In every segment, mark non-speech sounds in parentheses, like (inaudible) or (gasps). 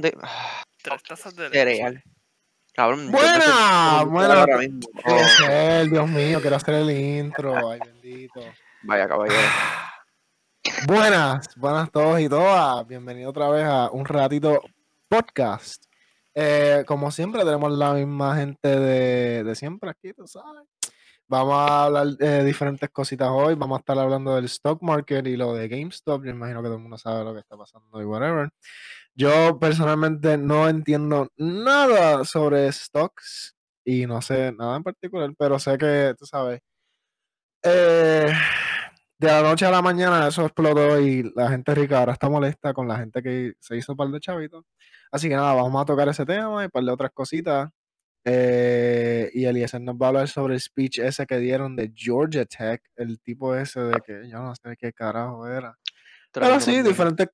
de Tres tazas de leche. cereal. Cabrón. Buena, buena. ahora mismo. Quiero hacer, Dios mío, quiero hacer el intro. Ay, bendito. vaya caballero. Buenas, buenas todos y todas. Bienvenido otra vez a un ratito podcast. Eh, como siempre, tenemos la misma gente de, de siempre aquí, tú sabes. Vamos a hablar de diferentes cositas hoy. Vamos a estar hablando del stock market y lo de GameStop. Yo imagino que todo el mundo sabe lo que está pasando y whatever. Yo personalmente no entiendo nada sobre stocks y no sé nada en particular, pero sé que, tú sabes, eh, de la noche a la mañana eso explotó y la gente rica ahora está molesta con la gente que se hizo par de chavitos. Así que nada, vamos a tocar ese tema y par de otras cositas. Eh, y Eliezer nos va a hablar sobre el speech ese que dieron de Georgia Tech, el tipo ese de que yo no sé qué carajo era. Pero sí, diferentes,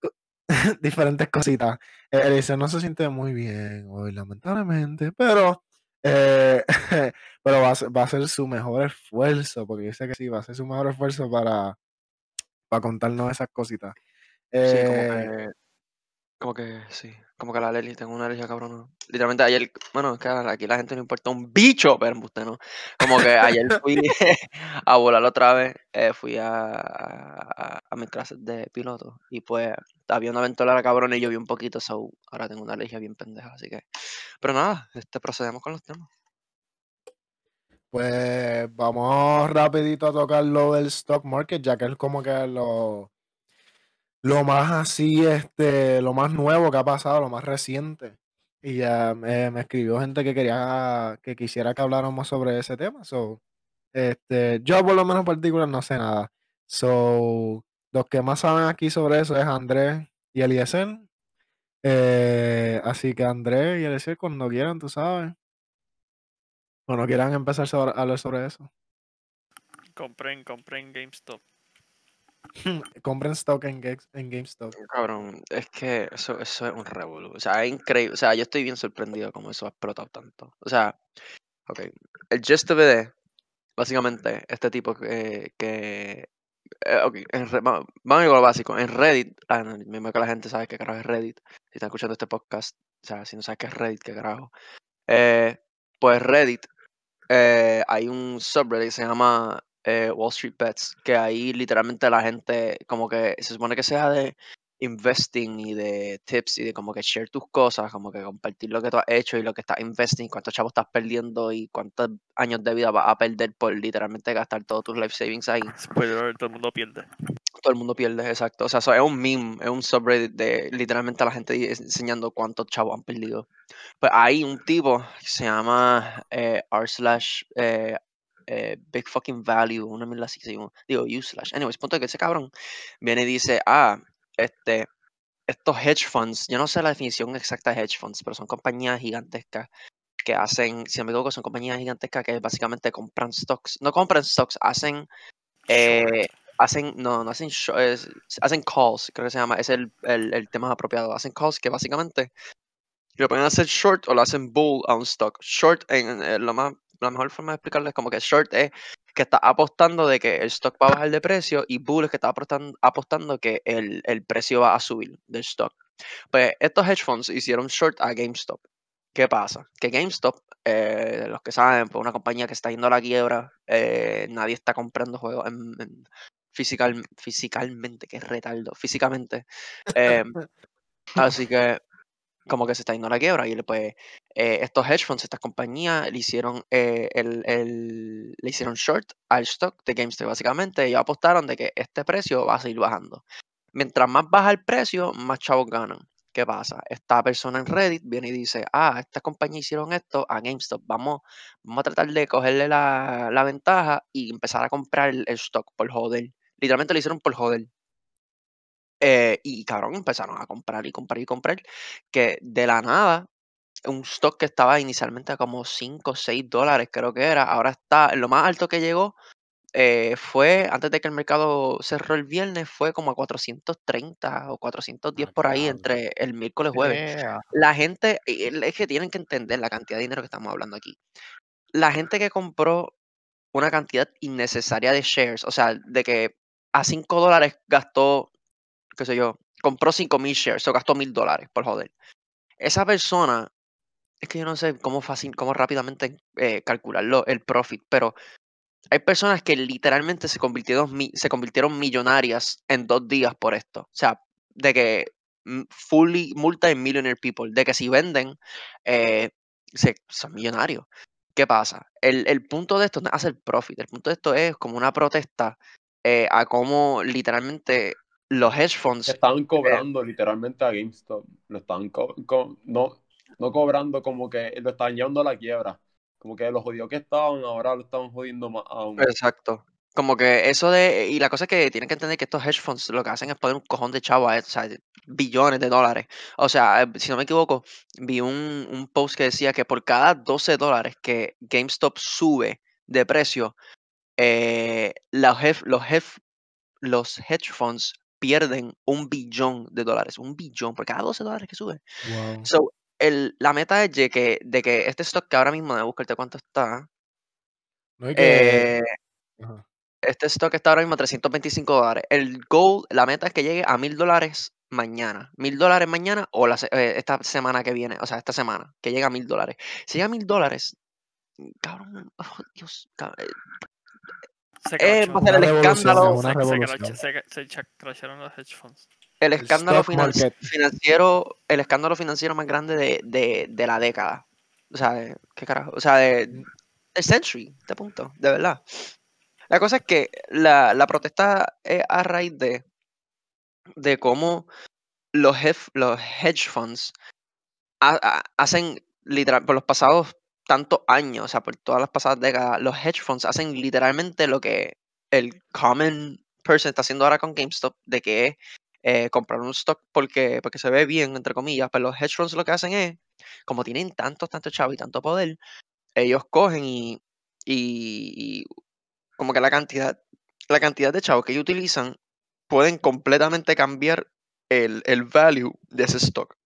(laughs) diferentes cositas. Eh, Eliezer no se siente muy bien hoy, lamentablemente, pero, eh, (laughs) pero va, a ser, va a hacer su mejor esfuerzo, porque dice que sí, va a hacer su mejor esfuerzo para, para contarnos esas cositas. Sí, como Eh, que. Como que, sí. Como que la alergia, tengo una alergia cabrona. Literalmente ayer, bueno, es que aquí la gente no importa un bicho, pero usted no. Como que ayer fui (laughs) a volar otra vez, eh, fui a, a, a mis clases de piloto y pues había una ventolera cabrona y llovió un poquito, so ahora tengo una alergia bien pendeja, así que. Pero nada, este, procedemos con los temas. Pues vamos rapidito a tocar lo del stock market, ya que es como que lo, lo más así, este, lo más nuevo que ha pasado, lo más reciente. Y ya me, me escribió gente que quería, que quisiera que habláramos sobre ese tema. So, este, yo por lo menos en particular no sé nada. So, los que más saben aquí sobre eso es Andrés y Eliezer. Eh, así que Andrés y Eliezer, cuando quieran, tú sabes. Cuando quieran empezar a hablar sobre eso. Compren, compren GameStop. (laughs) Compren stock en, en GameStop. Cabrón, es que eso, eso es un revolú. O sea, es increíble. O sea, yo estoy bien sorprendido como eso ha explotado tanto. O sea, ok. El Just básicamente, este tipo que. que eh, ok, en vamos a ir con lo básico. En Reddit, ah, mismo que la gente sabe qué carajo es Reddit. Si están escuchando este podcast, o sea, si no sabes qué es Reddit, qué carajo. Eh, pues Reddit, eh, hay un subreddit que se llama eh, Wall Street Bets, que ahí literalmente la gente, como que se supone que sea de investing y de tips y de como que share tus cosas, como que compartir lo que tú has hecho y lo que estás investing, cuántos chavos estás perdiendo y cuántos años de vida vas a perder por literalmente gastar todos tus life savings ahí. (laughs) Spoiler alert, todo el mundo pierde. Todo el mundo pierde, exacto. O sea, eso es un meme, es un subreddit de literalmente la gente enseñando cuántos chavos han perdido. Pues hay un tipo que se llama eh, r slash eh, eh, big fucking value, una mierda así que llama. Digo, u slash. Anyways, punto es que ese cabrón viene y dice, ah, este, estos hedge funds, yo no sé la definición exacta de hedge funds, pero son compañías gigantescas que hacen, si no me equivoco, son compañías gigantescas que básicamente compran stocks, no compran stocks, hacen eh, hacen, no, no hacen, es- hacen calls, creo que se llama, es el, el, el tema apropiado. Hacen calls que básicamente lo pueden hacer short o lo hacen bull a un stock. Short, en, en- lo más, la mejor forma de explicarlo es como que short es que está apostando de que el stock va a bajar de precio y bull es que está apostando, apostando que el, el precio va a subir del stock. Pues estos hedge funds hicieron short a GameStop. ¿Qué pasa? Que GameStop, eh, los que saben, pues una compañía que está yendo a la quiebra, eh, nadie está comprando juegos en, en physical, fisicalmente, que retardo, físicamente. (laughs) eh, así que como que se está yendo a la quiebra y pues eh, estos hedge funds, estas compañías le hicieron eh, el, el- le hicieron short al stock de GameStop básicamente. Ellos apostaron de que este precio va a seguir bajando. Mientras más baja el precio más chavos ganan. ¿qué pasa? esta persona en Reddit viene y dice ah, estas compañías hicieron esto a GameStop. Vamos, vamos a tratar de cogerle la, la ventaja y empezar a comprar el, el stock por joder literalmente lo hicieron por joder eh, y cabrón, empezaron a comprar y comprar y comprar, que de la nada, un stock que estaba inicialmente a como 5 o 6 dólares, creo que era, ahora está, lo más alto que llegó eh, fue, antes de que el mercado cerró el viernes, fue como a 430 o 410 Ah, por ahí entre el miércoles y jueves. Yeah. La gente, es que tienen que entender la cantidad de dinero que estamos hablando aquí. La gente que compró una cantidad innecesaria de shares, o sea, de que a 5 dólares gastó, qué sé yo, compró 5 mil shares, o gastó mil dólares, por joder. esa persona, es que yo no sé cómo fácil, cómo rápidamente eh, calcularlo, el profit, pero hay personas que literalmente se convirtieron, se convirtieron millonarias en dos días por esto. O sea, de que mm, fully multi-millionaire people, de que si venden, eh, se, son millonarios. ¿Qué pasa? El, el punto de esto no es hacer profit, el punto de esto es como una protesta eh, a cómo literalmente los hedge funds Estaban cobrando literalmente a GameStop. Lo estaban co- co- no, no cobrando como que lo estaban llevando a la quiebra. Como que los jodidos que estaban, ahora lo estaban jodiendo más aún. Exacto. Como que eso de. Y la cosa es que tienen que entender que estos hedge funds lo que hacen es poner un cojón de chavo a o sea, billones de dólares. O sea, eh, si no me equivoco, vi un, un post que decía que por cada 12 dólares que GameStop sube de precio, eh, los, hedge, los, hedge, los hedge funds pierden un billón de dólares. Un billón por cada 12 dólares que sube. Wow. So, el, la meta es de que, de que este stock que ahora mismo, de buscarte cuánto está. No hay que. Eh, Ajá. este stock está ahora mismo a 325 dólares. El goal, la meta es que llegue a 1000 dólares mañana. 1000 dólares mañana o la eh, esta semana que viene. O sea, esta semana. Que llegue a 1000 dólares. Si llega a 1000 dólares, cabrón, oh, (laughs) Dios, cab- eh, Se eh, va a ser el escándalo, se, se, se, crasharon los hedge funds. el El escándalo finan- market. financiero, el escándalo financiero más grande de, de, de la década. O sea, de- ¿qué carajo? O sea, de, del century, este punto, de verdad. La cosa es que la, la protesta es a raíz de, de cómo los, hef- los hedge funds ha- ha- hacen literal por los pasados tantos años, o sea, por todas las pasadas décadas, los hedge funds hacen literalmente lo que el common person está haciendo ahora con GameStop, de que es eh, comprar un stock porque, porque se ve bien, entre comillas, pero los hedge funds lo que hacen es, como tienen tanto, tanto chavo y tanto poder, ellos cogen y, y, y como que la cantidad, la cantidad de chavos que ellos utilizan pueden completamente cambiar el, el value de ese stock.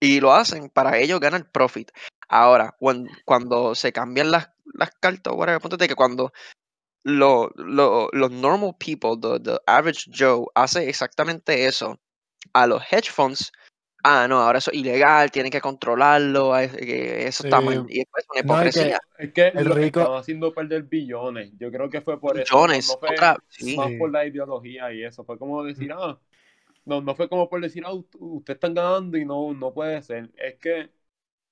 Y lo hacen para ellos ganar profit. Ahora, cuan- cuando se cambian las, las cartas, whatever, ponte que cuando lo- lo- los normal people, the, the average Joe, hace exactamente eso a los hedge funds, ah, no, ahora eso es ilegal, tienen que controlarlo, es- eso está mal. Y después una No, y que- hipocresía. Es que El lo rico- estaban haciendo perder billones. Yo creo que fue por eso. no- Billones, No, fue otra- sí. más por la ideología y eso. Fue como decir, ah, no, no fue como por decir, ah, ustedes están ganando y no, no puede ser. Es que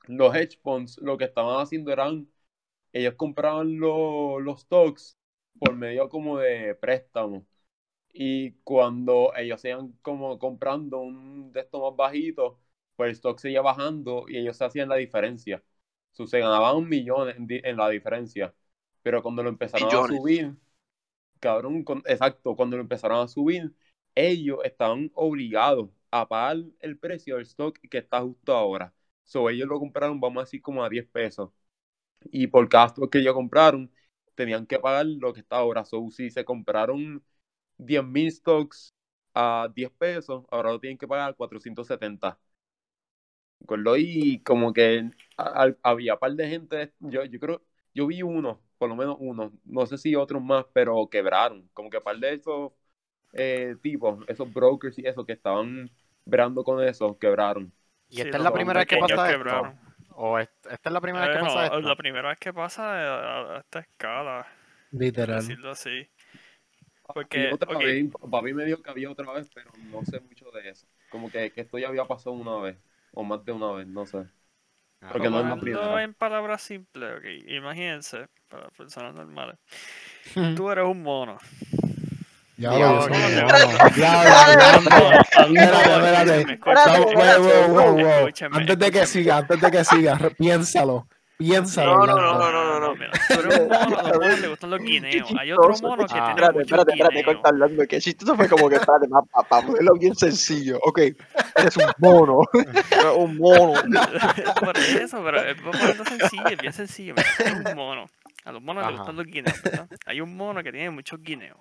los hedge funds lo que estaban haciendo eran, ellos compraban lo- los stocks por medio como de préstamos. Y cuando ellos se iban como comprando un de estos más bajitos, pues el stock seguía bajando y ellos se hacían la diferencia. So, se ganaban millones en, en la diferencia. Pero cuando lo empezaron Millones. a subir, cabrón, con- exacto, cuando lo empezaron a subir, ellos estaban obligados a pagar el precio del stock que está justo ahora. So, ellos lo compraron, vamos a decir, como a 10 pesos. Y por cada stock que ellos compraron, tenían que pagar lo que está ahora. So, si se compraron 10.000 stocks a 10 pesos, ahora lo tienen que pagar 470. ¿Acuerdo? Y como que a- a- había par de gente, yo, yo creo, yo vi uno, por lo menos uno, no sé si otros más, pero quebraron. Como que par de esos eh, tipos, esos brokers y eso que estaban brando con eso, quebraron. ¿Y Sí, esta es los la primera vez que pasa esto? quebraron. ¿O es- esta es la primera vez que pasa esto? la primera vez que pasa a, a esta escala, Literal. decirlo así. Había Porque, otra ok, vez, papi me dijo que había otra vez, pero no sé mucho de eso. Como que, que esto ya había pasado una vez, o más de una vez, no sé. Ah, porque no es la primera. en palabras simples, ok, imagínense, para personas normales, (laughs) tú eres un mono. Ya, Diablo. Espérate, espérate. Antes de que siga, antes de que siga, piénsalo. Piénsalo. No, no, no, no, no, no. monos les gustan los guineos. Hay otro mono que Ah. tiene Espérate, espérate, espérate, corta hablando. Que chistoso fue como que, espérate, para ponerlo bien sencillo. Ok, eres un mono. Un mono. Por eso, pero es ponerlo sencillo, es bien sencillo. hay un mono. A los monos les gustan los guineos, ¿verdad? Hay un mono que tiene muchos guineos.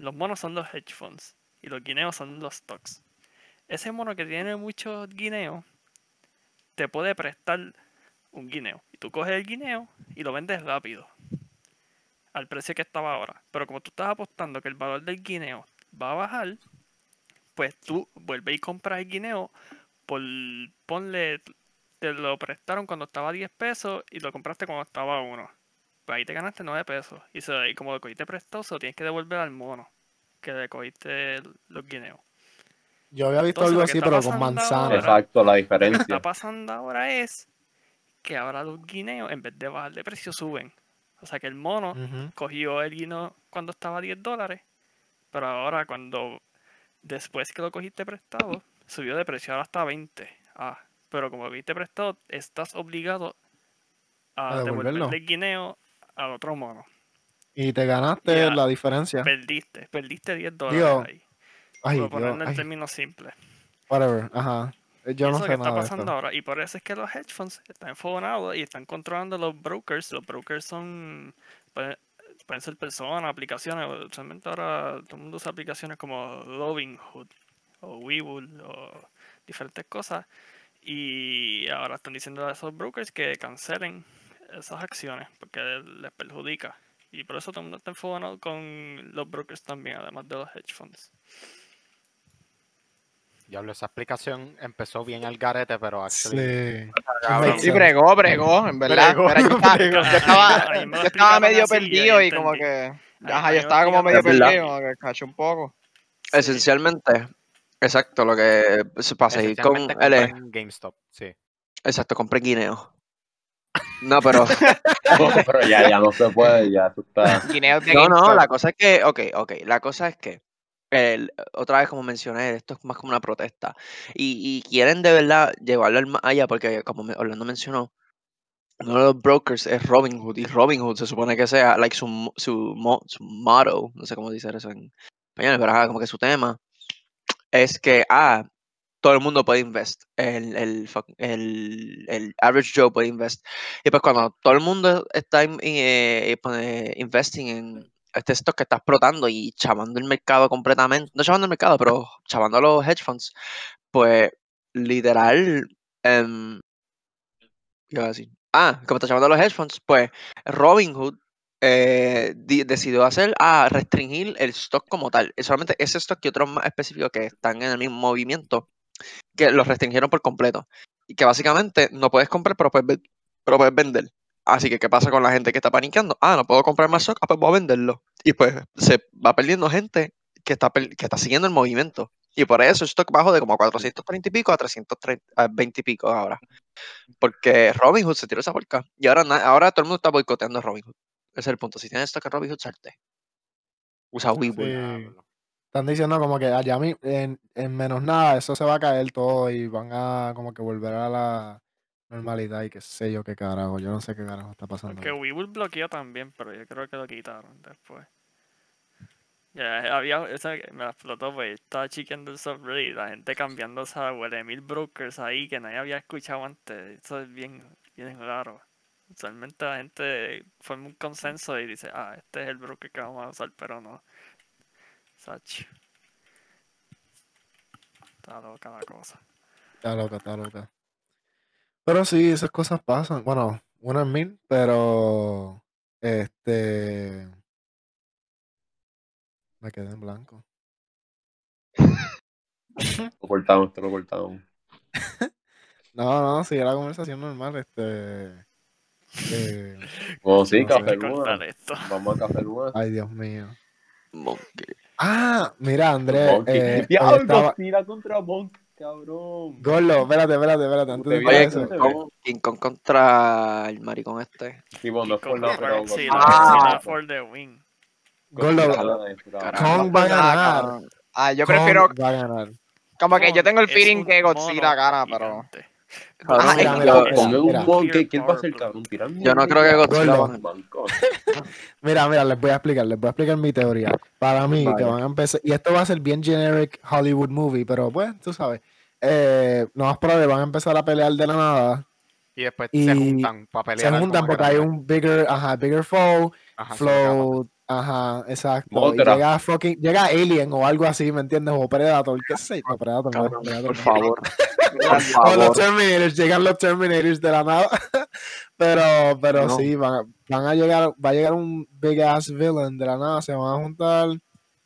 Los monos son los hedge funds y los guineos son los stocks. Ese mono que tiene muchos guineos te puede prestar un guineo. Y tú coges el guineo y lo vendes rápido. Al precio que estaba ahora. Pero como tú estás apostando que el valor del guineo va a bajar, pues tú vuelves y compras el guineo por, ponle, te lo prestaron cuando estaba a 10 pesos y lo compraste cuando estaba a 1. Pues ahí te ganaste 9 pesos. Y, se, y como lo cogiste prestado, se lo tienes que devolver al mono que le cogiste los guineos. Yo había visto Entonces, algo así, pero con manzana. ahora- Exacto, la Lo que está diferencia. pasando ahora es que ahora los guineos, en vez de bajar de precio, suben. O sea que el mono cogió el guineo cuando estaba a 10 dólares, pero ahora cuando después que lo cogiste prestado, subió de precio, ahora está a 20. Ah, pero como lo cogiste prestado, estás obligado a, A devolverle el guineo al otro mono. Y te ganaste Ya. la diferencia. Perdiste, perdiste 10 dólares Digo, ahí. Ay, por ponerlo en términos simples. whatever. Ajá. Eh, Yo no sé que está nada de pasando esto. ahora. Y por eso es que los hedge funds están enfogonados y están controlando los brokers. Los brokers son. Pueden, pueden ser personas, aplicaciones. Usualmente ahora todo el mundo usa aplicaciones como Robinhood o Webull o diferentes cosas. Y ahora están diciendo a esos brokers que cancelen esas acciones porque les perjudica. Y por eso todo el mundo está con los brokers también, además de los hedge funds. Diablo, esa explicación empezó bien al garete, pero actually. Sí. cabrón. Sí, bregó, bregó, en verdad. Bregó, Pero yo estaba, bregó. yo estaba, yo medio y perdido y como que. Ahí- Ajá, yo estaba como medio perdido, como que caché un poco. Sí. Esencialmente, exacto, lo que se pasa ahí con es, compran GameStop, sí. exacto, compré guineo. No, pero (laughs) Pero ya, ya no se puede, ya tú estás. No, no, la cosa es que, ok, ok, la cosa es que el- otra vez como mencioné, esto es más como una protesta y, y quieren de verdad llevarlo al más allá porque como Orlando mencionó, uno de los brokers es Robinhood y Robinhood se supone que sea like su, mo- su, su motto, no sé cómo dice eso en español, pero ajá, como que su tema es que, ah, todo el mundo puede invest, el, el, el, average Joe puede invest. Y pues cuando todo el mundo está in- eh, pone- investing en este stock que está explotando y chavando el mercado completamente, no chavando el mercado, pero chavando los hedge funds, pues literal, em, ¿qué iba a decir? Ah, como está chavando los hedge funds, pues Robinhood eh, di- decidió hacer a restringir el stock como tal. Solamente ese stock y otros más específicos que están en el mismo movimiento, que los restringieron por completo. Y que básicamente no puedes comprar, pero puedes, pero puedes vender. Así que, ¿qué pasa con la gente que está paniqueando? Ah, no puedo comprar más stock, ah, pues voy a venderlo. Y pues se va perdiendo gente que está, que está siguiendo el movimiento. Y por eso el stock bajó de como 430 y pico a 320 y pico ahora. Porque Robinhood se tiró esa porca. Y ahora, ahora todo el mundo está boicoteando a Robinhood. Ese es el punto. Si tienes stock en Robinhood, salte. Usa Webull. Sí. Están diciendo como que allá en, en menos nada, eso se va a caer todo y van a como que volver a la normalidad y qué sé yo qué carajo. Yo no sé qué carajo está pasando. Porque. Webull bloqueó también, pero yo creo que lo quitaron después. Ya había, esa me la explotó, pues estaba chequeando el subreddit, la gente cambiando esa huele mil brokers ahí que nadie había escuchado antes. Eso es bien, bien raro. Usualmente la gente forma un consenso y dice, ah, este es el broker que vamos a usar, pero no. Sach. Está loca la cosa. Está loca, está loca. Pero sí, esas cosas pasan. Bueno, una en mil, pero este me quedé en blanco. (laughs) Lo cortamos, te lo cortamos. (laughs) No, no, sí, era conversación normal, este eh, Bueno, sí, No. Café. Vamos a Café Luna. ay Dios mío. Monkey. Ah, mira, Andrés, eh, Diablo, estaba... Godzilla contra Monk, cabrón. Gordo, espérate, espérate, espérate, antes de Oye, eso. King Kong, King Kong contra el maricón este. Sí, bueno, no es pero sí, Ah. Godzilla for the win. Gordo. Kong va a ganar. Ah, yo Kong prefiero. va a ganar. Como que yo tengo el feeling que Godzilla gana, pero. Cabrón, mira, mira, un monkey, ¿quién va a cabrón? Yo no creo que Godzilla va a. (laughs) Mira, mira, les voy a explicar, les voy a explicar mi teoría. Para mí, que Vaya. van a empezar, y esto va a ser bien generic Hollywood movie, pero pues, tú sabes, eh, no más probable, van a empezar a pelear de la nada. Y después Y se juntan para Se pelear. juntan porque hay un bigger, ajá, bigger foe, se flow, ajá, exacto. Llega fucking, llega Alien o algo así, ¿me entiendes? O Predator, qué sé yo, no, Predator, no, Cabrón, Predator por no. favor. (laughs) Por O los. Terminators, llegan los Terminators de la nada. (laughs) pero, pero No. sí, van a, van a llegar, va a llegar un big ass villain de la nada, se van a juntar,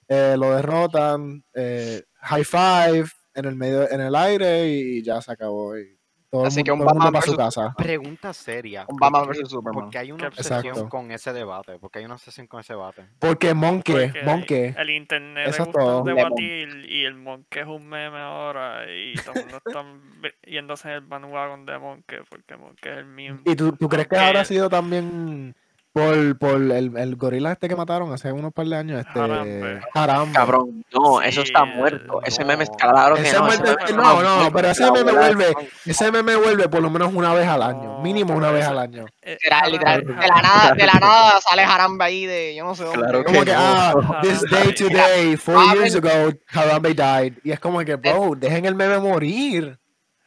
eh, lo derrotan, eh, high five, en el medio, en el aire y ya se acabó. Y todo Así el, que mundo- un el mundo Batman para su versus- casa. Pregunta seria. Un Batman ¿por qué- versus Superman. Porque hay una ¿Qué- obsesión Exacto. con ese debate. Porque hay una obsesión con ese debate. Porque Monkey, Porque Monkey. El internet Eso es todo. debatir y el Monkey es un meme ahora y todo el mundo está yéndose en el bandwagon de Monkey porque Monkey es el meme. ¿Y tú, tú crees que Aunque- habrá sido también por, por el, el gorila este que mataron hace unos par de años? Este, Harambe. Harambe. Cabrón, no, eso Sí, está eh, muerto. Ese no. meme está claro que Ese no. muerte- ese meme no, no, pero ese meme vuelve. Ese meme vuelve por lo menos una vez al año. No, Mínimo una vez al año. Eh, Literal, Harambe- literal, de la Harambe- nada, de la nada sale Harambe ahí de yo no sé dónde. Claro Como que que, no. ah, (laughs) this day today, four Ah, years ago, Harambe died. Y es como que, bro, dejen el meme morir.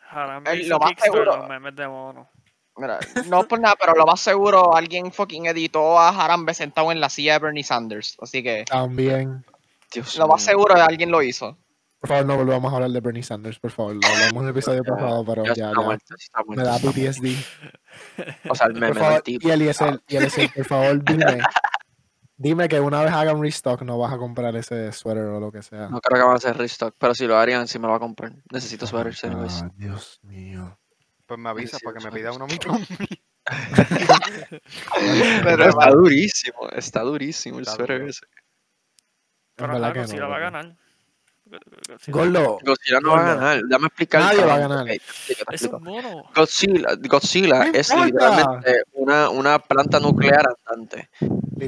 Harambe Eh, lo más seguro- los memes de mono. Mira, no por nada, pero lo más seguro alguien fucking editó a Harambe sentado en la silla de Bernie Sanders. Así que También. Dios lo más seguro es alguien lo hizo. Por favor, no volvamos a hablar de Bernie Sanders, por favor. Lo hablamos en el episodio pasado, pero Ya ya, muerto, muerto, Me da. PTSD. O sea, el meme Por del favor, tipo. y Eliezer, y por favor, dime. Dime que una vez hagan restock no vas a comprar ese suéter o lo que sea. No creo que van a hacer restock, pero si lo harían, sí me lo va a comprar. Necesito anyways. Ah, Dios mío. Pues me avisa Sí, para que me pida uno también. (laughs) (laughs) Pero, está durísimo, está durísimo el Está duro. ese. Pero verdad ajá, que Godzilla no, va a ganar. Go- go- Godzilla- Gordo, Godzilla no va a ganar. Dame explicar. Nadie va a ganar. Es un mono. Godzilla, Godzilla No es importa. literalmente una, una planta nuclear andante.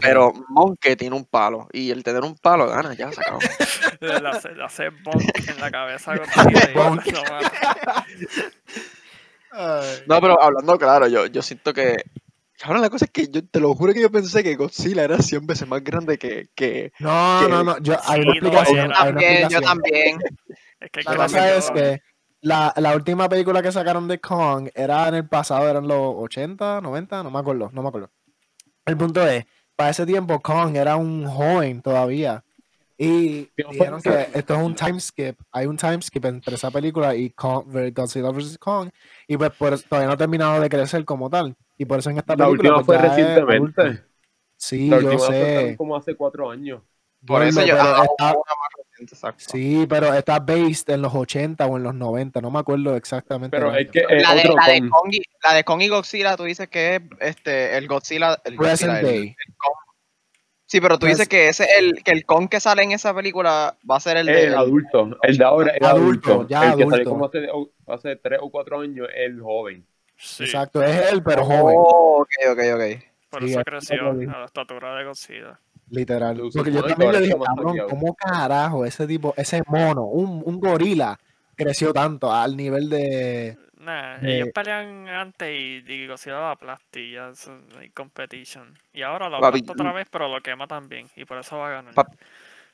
Pero Monkey tiene un palo. Y el tener un palo gana, ya se acabó. (laughs) Le hace, bonk en la cabeza Godzilla No, pero hablando claro, yo, yo siento que. Ahora la cosa es que yo te lo juro que yo pensé que Godzilla era 100 veces más grande que. que No, que- no, no. Yo, hay una no, explicación. yo hay una también, yo explicación. también. Es (laughs) que La cosa es que la, la última película que sacaron de Kong era en el pasado, eran los 80, 90, no me acuerdo, no me acuerdo. El punto es, para ese tiempo Kong era un joven todavía. Y ¿Qué fue dijeron que esto es un time skip, hay un time skip entre esa película y Kong, Godzilla vs. Kong, y pues por eso todavía no ha terminado de crecer como tal. Y por eso en esta La película última pues, fue ya es adulto. recientemente. Sí, La yo última fue sé. como hace cuatro años. Por eso yo. pero ah, está- exacto. Sí, pero está based en los 80 o en los 90, no me acuerdo exactamente. Pero es que es La de, la, de. Kong y, la de Kong y Godzilla, tú dices que es este, el Godzilla. El Present Godzilla, el- day. el Kong. Sí, pero tú dices que ese el, que el Kong que sale en esa película va a ser el Es de. el adulto. El de ahora es Adulto, adulto. ya el que salió adulto. como hace, hace tres o cuatro años es el joven. Sí, Exacto, es él, pero joven, Oh, ok, ok, ok. por Sí, eso es creció a la estatura de Godzilla. literal. Porque yo también le dije, cabrón, hackeado". ¿cómo carajo ese tipo, ese mono, un, un gorila, creció tanto al nivel de... Nah, Eh, ellos pelean antes y, y Godzilla y ya hay competition. Y ahora lo Papi, aplasta otra vez, pero lo quema también. Y por eso va a ganar. Papi,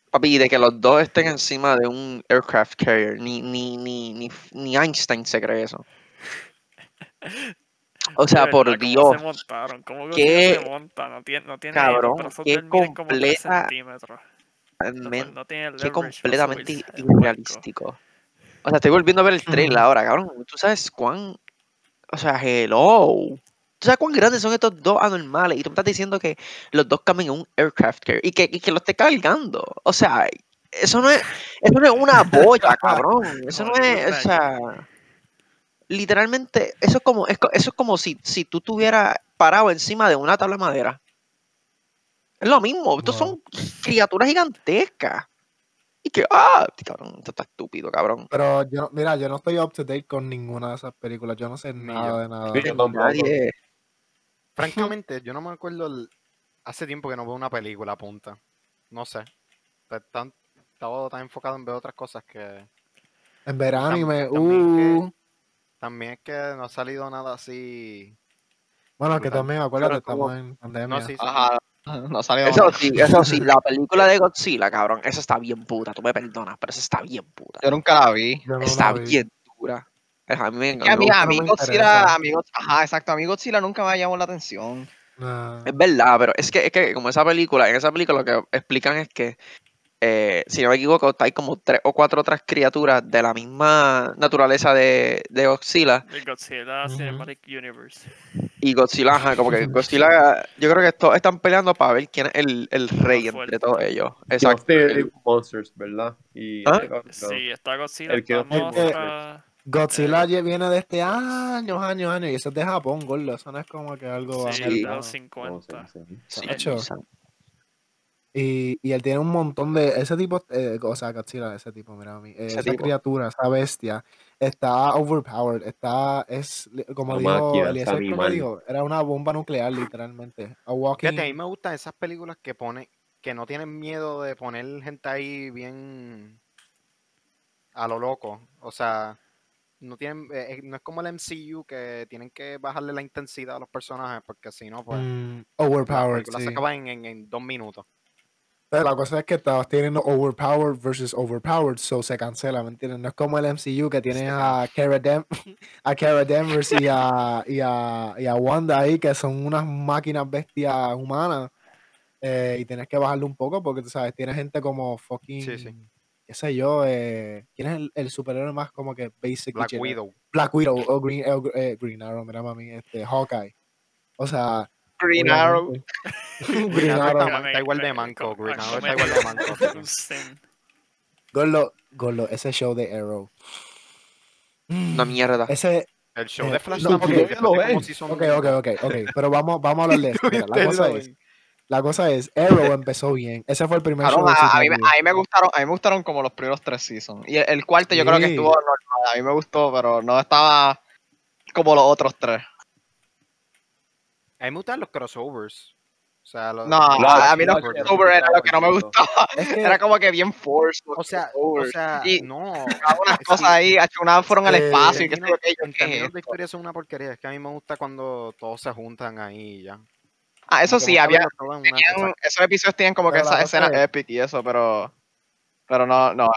Papi, de que los dos estén encima de un aircraft carrier, ni, ni, ni, ni, ni Einstein se cree eso. (laughs) O sea, De por verdad, ¿cómo Dios, se montaron? ¿Cómo qué- se monta? No tiene, no tiene cabrón, qué de él miden como 3 completa- centímetros. No, tiene leverage para completamente irrealístico. O sea, estoy volviendo a ver el trailer ahora, cabrón. Tú sabes cuán. O sea, hello. ¿Tú sabes cuán grandes son estos dos anormales? Y tú me estás diciendo que los dos cambian en un aircraft carrier y que, y que lo esté cargando. O sea, eso no es, eso no es una (laughs) boya, cabrón. Eso no es, o sea. Literalmente, eso es como, es co- eso es como si, si tú estuvieras parado encima de una tabla de madera. Es lo mismo, estos Wow. son criaturas gigantescas. Y que, ah, cabrón, esto está estúpido, cabrón. Pero yo, mira, yo no estoy up to date con ninguna de esas películas, yo no sé Ni nada yo. de nada. Yo. Nadie. Francamente, yo no me acuerdo. el- Hace tiempo que no veo una película, punta. No sé. Pues tan- Estaba tan enfocado en ver otras cosas que. En ver anime, también que- uh, También es que no ha salido nada así. bueno, que brutal. también, acuérdate, estamos en pandemia. No, sí, sí. Ajá. (laughs) No salió. Eso sí, (laughs) eso sí, la película de Godzilla, cabrón, esa está bien puta, tú me perdonas, pero esa está bien puta. Yo nunca la vi. No Está la vi. bien dura. A mí Es que a mí, gusta. a mí no me Godzilla, ajá, exacto, a mí Godzilla nunca me llamó la atención. Nah. Es verdad, pero es que, es que como esa película, en esa película lo que explican es que eh, si no me equivoco, hay como tres o cuatro otras criaturas de la misma naturaleza de, de Godzilla. El Godzilla. Cinematic Universe. Y Godzilla, ajá, como que (laughs) Godzilla, yo creo que todos están peleando para ver quién es el, el rey entre todos ellos. Exacto. El- Monsters, ¿verdad? Y ¿Ah? este. Sí, está Godzilla. El que-. Godzilla viene de este años, años, años. Y eso es de Japón, gordo. Eso no es como que algo Sí, de los No, 50. sí, sí. sí, Chacho. sí. Y, y él tiene un montón de. Ese tipo, eh, o sea, Godzilla, ese tipo, mira a mí. eh, esa tipo. criatura, esa bestia, está overpowered. Está. Es como Una dijo Eliezer, animal. dijo, era una bomba nuclear, literalmente. A walking. Fíjate, a mí me gustan esas películas que pone, que no tienen miedo de poner gente ahí bien a lo loco. O sea, no tienen, eh, eh, no es como el MCU que tienen que bajarle la intensidad a los personajes, porque si no, pues mm, la overpowered. película sí. se acaba en, en- en dos minutos. La cosa es que estabas teniendo overpowered versus overpowered, so se cancela, ¿me entiendes? No es como el MCU que tienes a Cara, Dem a Cara Danvers y a, (laughs) y, a, y a Wanda ahí, que son unas máquinas bestias humanas, eh, y tienes que bajarle un poco porque, tú sabes, tienes gente como fucking, Sí, sí. qué sé yo, eh, ¿quién es el, el superhéroe más como que basic? Black? Widow. Black Widow o Green, eh, Green Arrow, mira mami, este, Hawkeye. O sea, Green Arrow. (laughs) Green Arrow está, igual de manco. Green Arrow está igual de manco. Gordo, Gordo, ese show de Arrow. Una mierda. Ese, El show Eh, de Flash no, después lo Ok, ok, ok, ok. (laughs) Pero vamos, vamos a hablar de esto. Mira, la cosa lo es, ven. la cosa es, Arrow empezó bien. Ese fue el primer show de a, a mí, me- CW. a mí me gustaron, a mí me gustaron como los primeros tres seasons. Y el, el cuarto yo creo que estuvo normal. A mí me gustó, pero no estaba como los otros tres. A mí me gustan los crossovers. O sea, los, No, los- a, a mí los los- crossover era lo que no me gustaba. Es que, Era como que bien forced. O sea, o crossovers. sea, Y no. unas cosas ahí, hecho, unas fueron al Eh, espacio y qué sé yo términos- qué, yo, en ¿qué es términos de historia son una porquería. Es que a mí me gusta cuando todos se juntan ahí y ya. Ah, eso Como sí, que había, una tenían- esos episodios tenían como que esas escenas es- epic y eso, pero pero no, no,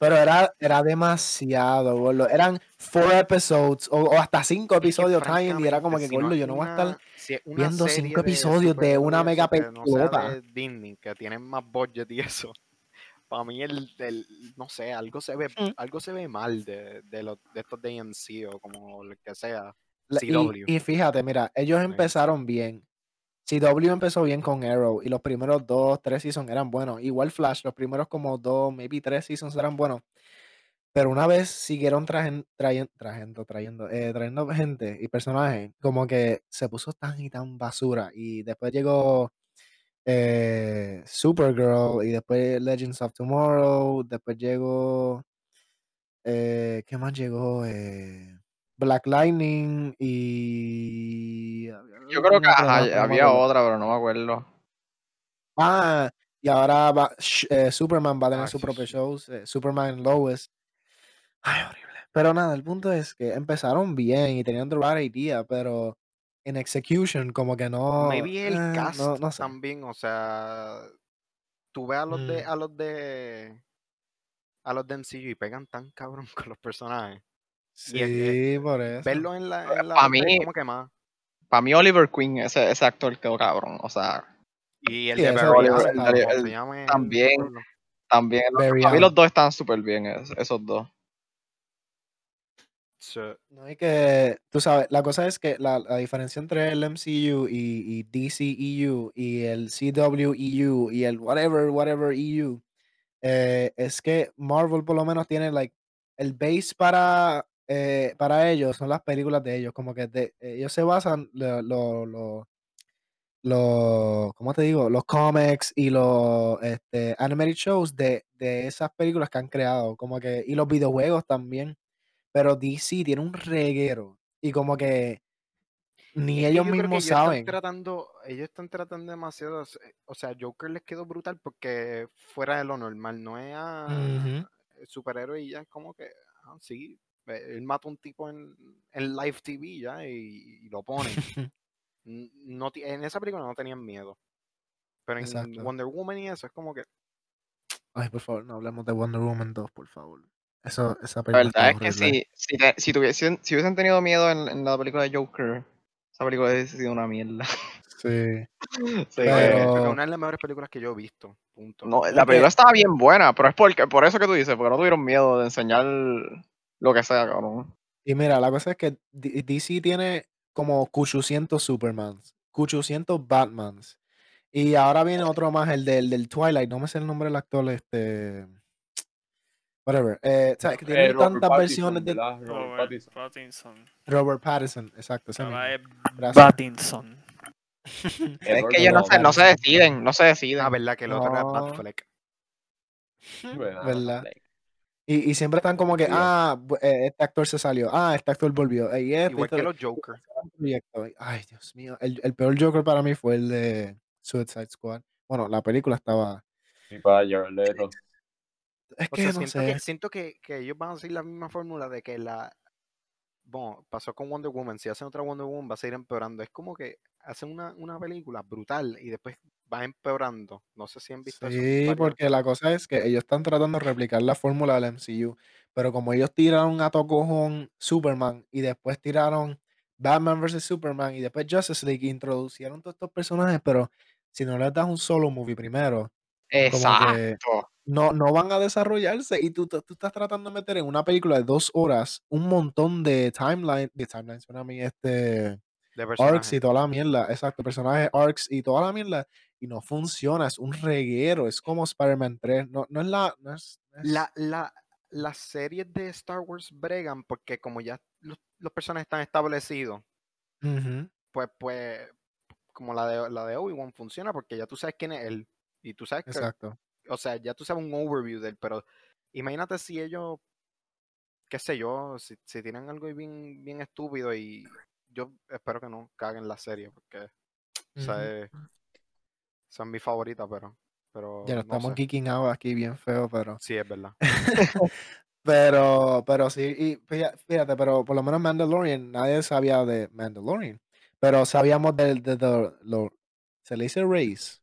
pero era, era demasiado, gordo. Eran four episodes o, o hasta cinco episodios time y era como que, si no gordo, es yo no voy a estar... si es viendo cinco episodios de una mega no pelota. de Disney, que tienen más budget y eso. (laughs) Para mí el, el- no sé, algo se ve, Mm. algo se ve mal de, de, los, de estos de AMC o como lo que sea. La-. Y, y fíjate, mira, ellos Sí. empezaron bien. CW empezó bien con Arrow y los primeros dos, tres seasons eran buenos. Igual Flash, los primeros como dos, maybe tres seasons eran buenos. Pero una vez siguieron trajen- trayen- trayendo, trayendo, eh, trayendo gente y personajes, como que se puso tan y tan basura. Y después llegó eh, Supergirl y después Legends of Tomorrow, después llegó... eh, ¿Qué más llegó? Black Lightning y... Yo creo que ajá, no me había otra, pero no me acuerdo. Ah, y ahora va, eh, Superman va a tener Ah, su sí, propio sí. show, eh, Superman Lois. Ay, horrible. Pero nada, el punto es que empezaron bien y tenían right idea, pero en execution como que no... Maybe el eh, cast no, no sé. también, o sea, tú ves a los de, Mm. a los de, a los de MCU y pegan tan cabrón (laughs) con los personajes. Y es que Sí, por eso. Verlo en la, en la Pa' otra es mí- como que más. Para mí Oliver Queen, ese, ese actor quedó cabrón, o sea, Y el Sí, de Oliver- el- el- también. también, Barry para mí los dos están súper bien, es- esos dos. Sí. No hay que, tú sabes, la cosa es que la, la diferencia entre el MCU y, y DCEU y el CWEU y el whatever, whatever EU eh, es que Marvel por lo menos tiene like el base para eh, para ellos son las películas de ellos, como que de- ellos se basan lo, lo, lo- lo- ¿cómo te digo? Los cómics y los este, animated shows de, de esas películas que han creado, como que, y los videojuegos también. Pero DC tiene un reguero y como que ni ellos mismos ellos están saben. tratando, ellos están tratando demasiado. eh, O sea, Joker les quedó brutal porque fuera de lo normal, no es a superhéroe y ya es como que, ah, sí, eh, él mata a un tipo en, en live TV ya y, y lo pone. (laughs) No, en esa película no tenían miedo. Pero en Exacto. Wonder Woman y eso es como que Ay, por favor, no hablemos de Wonder Woman 2, por favor. Eso, esa La película verdad está es que si, si, si, tuviesen, si hubiesen tenido miedo en, en la película de Joker, esa película hubiese sido una mierda. (laughs) Sí. Pero- una de las mejores películas que yo he visto. Punto. no, la película estaba bien buena, pero es porque, por eso que tú dices, porque no tuvieron miedo de enseñar lo que sea, cabrón. Y mira, la cosa es que DC tiene como 800 Supermans, 800 Batmans. Y ahora viene otro más, el del, del Twilight, no me sé el nombre del actor, este... Whatever. Eh, o sea, que Eh, tienen Robert tantas Pattinson, versiones de. Robert Robert Pattinson. Pattinson. Robert Pattinson, exacto. Pattinson. (laughs) Es Edward que ellos no se, no se deciden, no se deciden. Ah, verdad que el otro era No. Batfleck. (laughs) ¿verdad? Y, y siempre están como que, Sí. ah, eh, este actor se salió, ah, este actor volvió. eh, y este, Igual este- que los Joker. Ay, Dios mío. El, el peor Joker para mí fue el de Suicide Squad. Bueno, la película estaba. Sí, para Jared Leto. Es O que sea, no siento, sé. que, siento que, que ellos van a seguir la misma fórmula de que la. Bueno, pasó con Wonder Woman. Si hacen otra Wonder Woman, va a seguir empeorando. Es como que hacen una, una película brutal y después va empeorando. No sé si han visto eso. Sí, porque la cosa es que ellos están tratando de replicar la fórmula del MCU. Pero como ellos tiraron a tocojón Superman y después tiraron Batman vs Superman y después Justice League, introducieron todos estos personajes, pero si no les das un solo movie primero, Exacto. no, no van a desarrollarse y tú, tú estás tratando de meter en una película de dos horas un montón de timeline, de timelines, suena a mí, este, de arcs y toda la mierda, exacto, personajes, arcs y toda la mierda, y no funciona, es un reguero, es como Spider-Man 3, no, no es la, no es, no es- La, la, las series de Star Wars bregan porque como ya los, los personajes están establecidos, pues, pues, como la de, la de Obi-Wan funciona porque ya tú sabes quién es él. Y tú sabes que, exacto, o sea, ya tú sabes un overview de él, pero imagínate si ellos, qué sé yo, si, si tienen algo bien, bien estúpido y yo espero que no caguen la serie porque, o sea, ujú. es- son mi favorita, pero, pero ya no estamos sé. geeking out aquí bien feo, pero, Sí, es verdad. (laughs) pero, pero sí, y fíjate, pero por lo menos Mandalorian, nadie sabía de Mandalorian, pero sabíamos del, de, de- lo, se le dice race,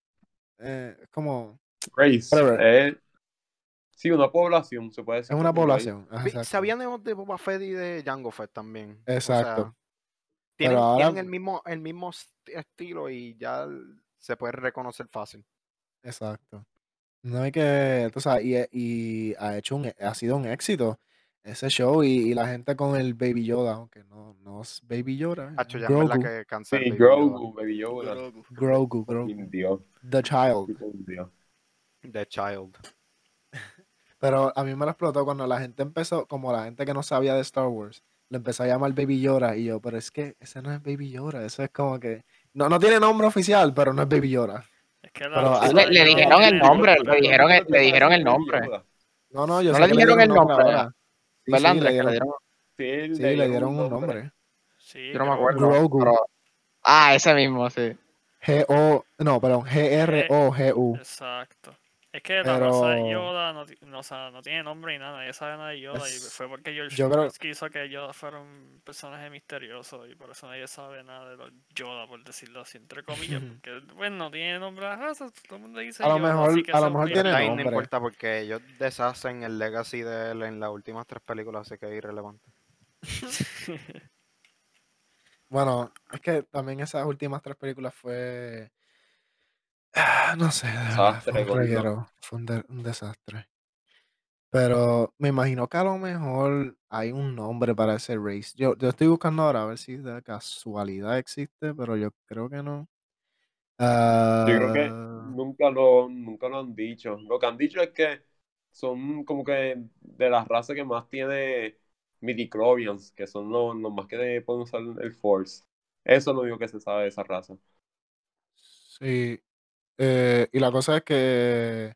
eh, es como, Race. Eh, sí, una población, se puede decir. es una población, ajá. Sabían de Boba Fett y de Jango Fett también. o Exacto. sea, tienen, Pero ahora- tienen el mismo, el mismo est- estilo y ya se puede reconocer fácil. Exacto. No hay que, sabes, y, e- y ha hecho un, ha sido un éxito ese show y, y la gente con el Baby Yoda, aunque no, no es Baby Yoda, Hacho, ya Grogu, que cansé Sí, Grogu, Baby Yoda. Grogu, Grogu, Dios. the child. Dios. The Child. (laughs) Pero a mí me lo explotó cuando la gente empezó, como la gente que no sabía de Star Wars, le empezó a llamar Baby Yoda y yo, pero es que ese no es Baby Yoda, eso es como que, no, no tiene nombre oficial, pero no es Baby Yoda. Es que Pero la, a- Le- le dijeron el nombre, le Pero dijeron el- ¿cómo le dijeron el nombre. No, no, yo No sé le que dijeron el nombre, ahora. Sí, ¿Verdad, sí, Andrés? le dieron, Sí, sí, le dieron un nombre. Sí, Yo no me acuerdo. Grogu. pero- Ah, ese mismo, sí. G-O, no, perdón, G-R-O-G-U. Exacto. Es que la Pero- raza de Yoda no, no, o sea, no tiene nombre ni nada, nadie sabe nada de Yoda. Es- y fue porque George yo creo- Lucas quiso que Yoda fuera un personaje misterioso y por eso nadie sabe nada de los Yoda, por decirlo así, entre comillas. (laughs) Porque, bueno, no tiene nombre la raza, todo el mundo dice A lo Yoda, mejor- así que a lo mejor es tiene. Ahí no nombre. importa porque ellos deshacen el legacy de él en las últimas tres películas, así que es irrelevante. (laughs) Bueno, es que también esas últimas tres películas fue. Ah, No sé, Desastre, fue un reguero, fue un, de- un desastre. Pero me imagino que a lo mejor hay un nombre para ese race. Yo, yo estoy buscando ahora a ver si de casualidad existe, pero yo creo que no. Yo creo que Ah, nunca lo, nunca lo han dicho. Lo que han dicho es que son como que de las razas que más tiene midichlorians, que son los, los más que pueden usar el Force. Eso es lo único que se sabe de esa raza. Sí. Eh, y la cosa es que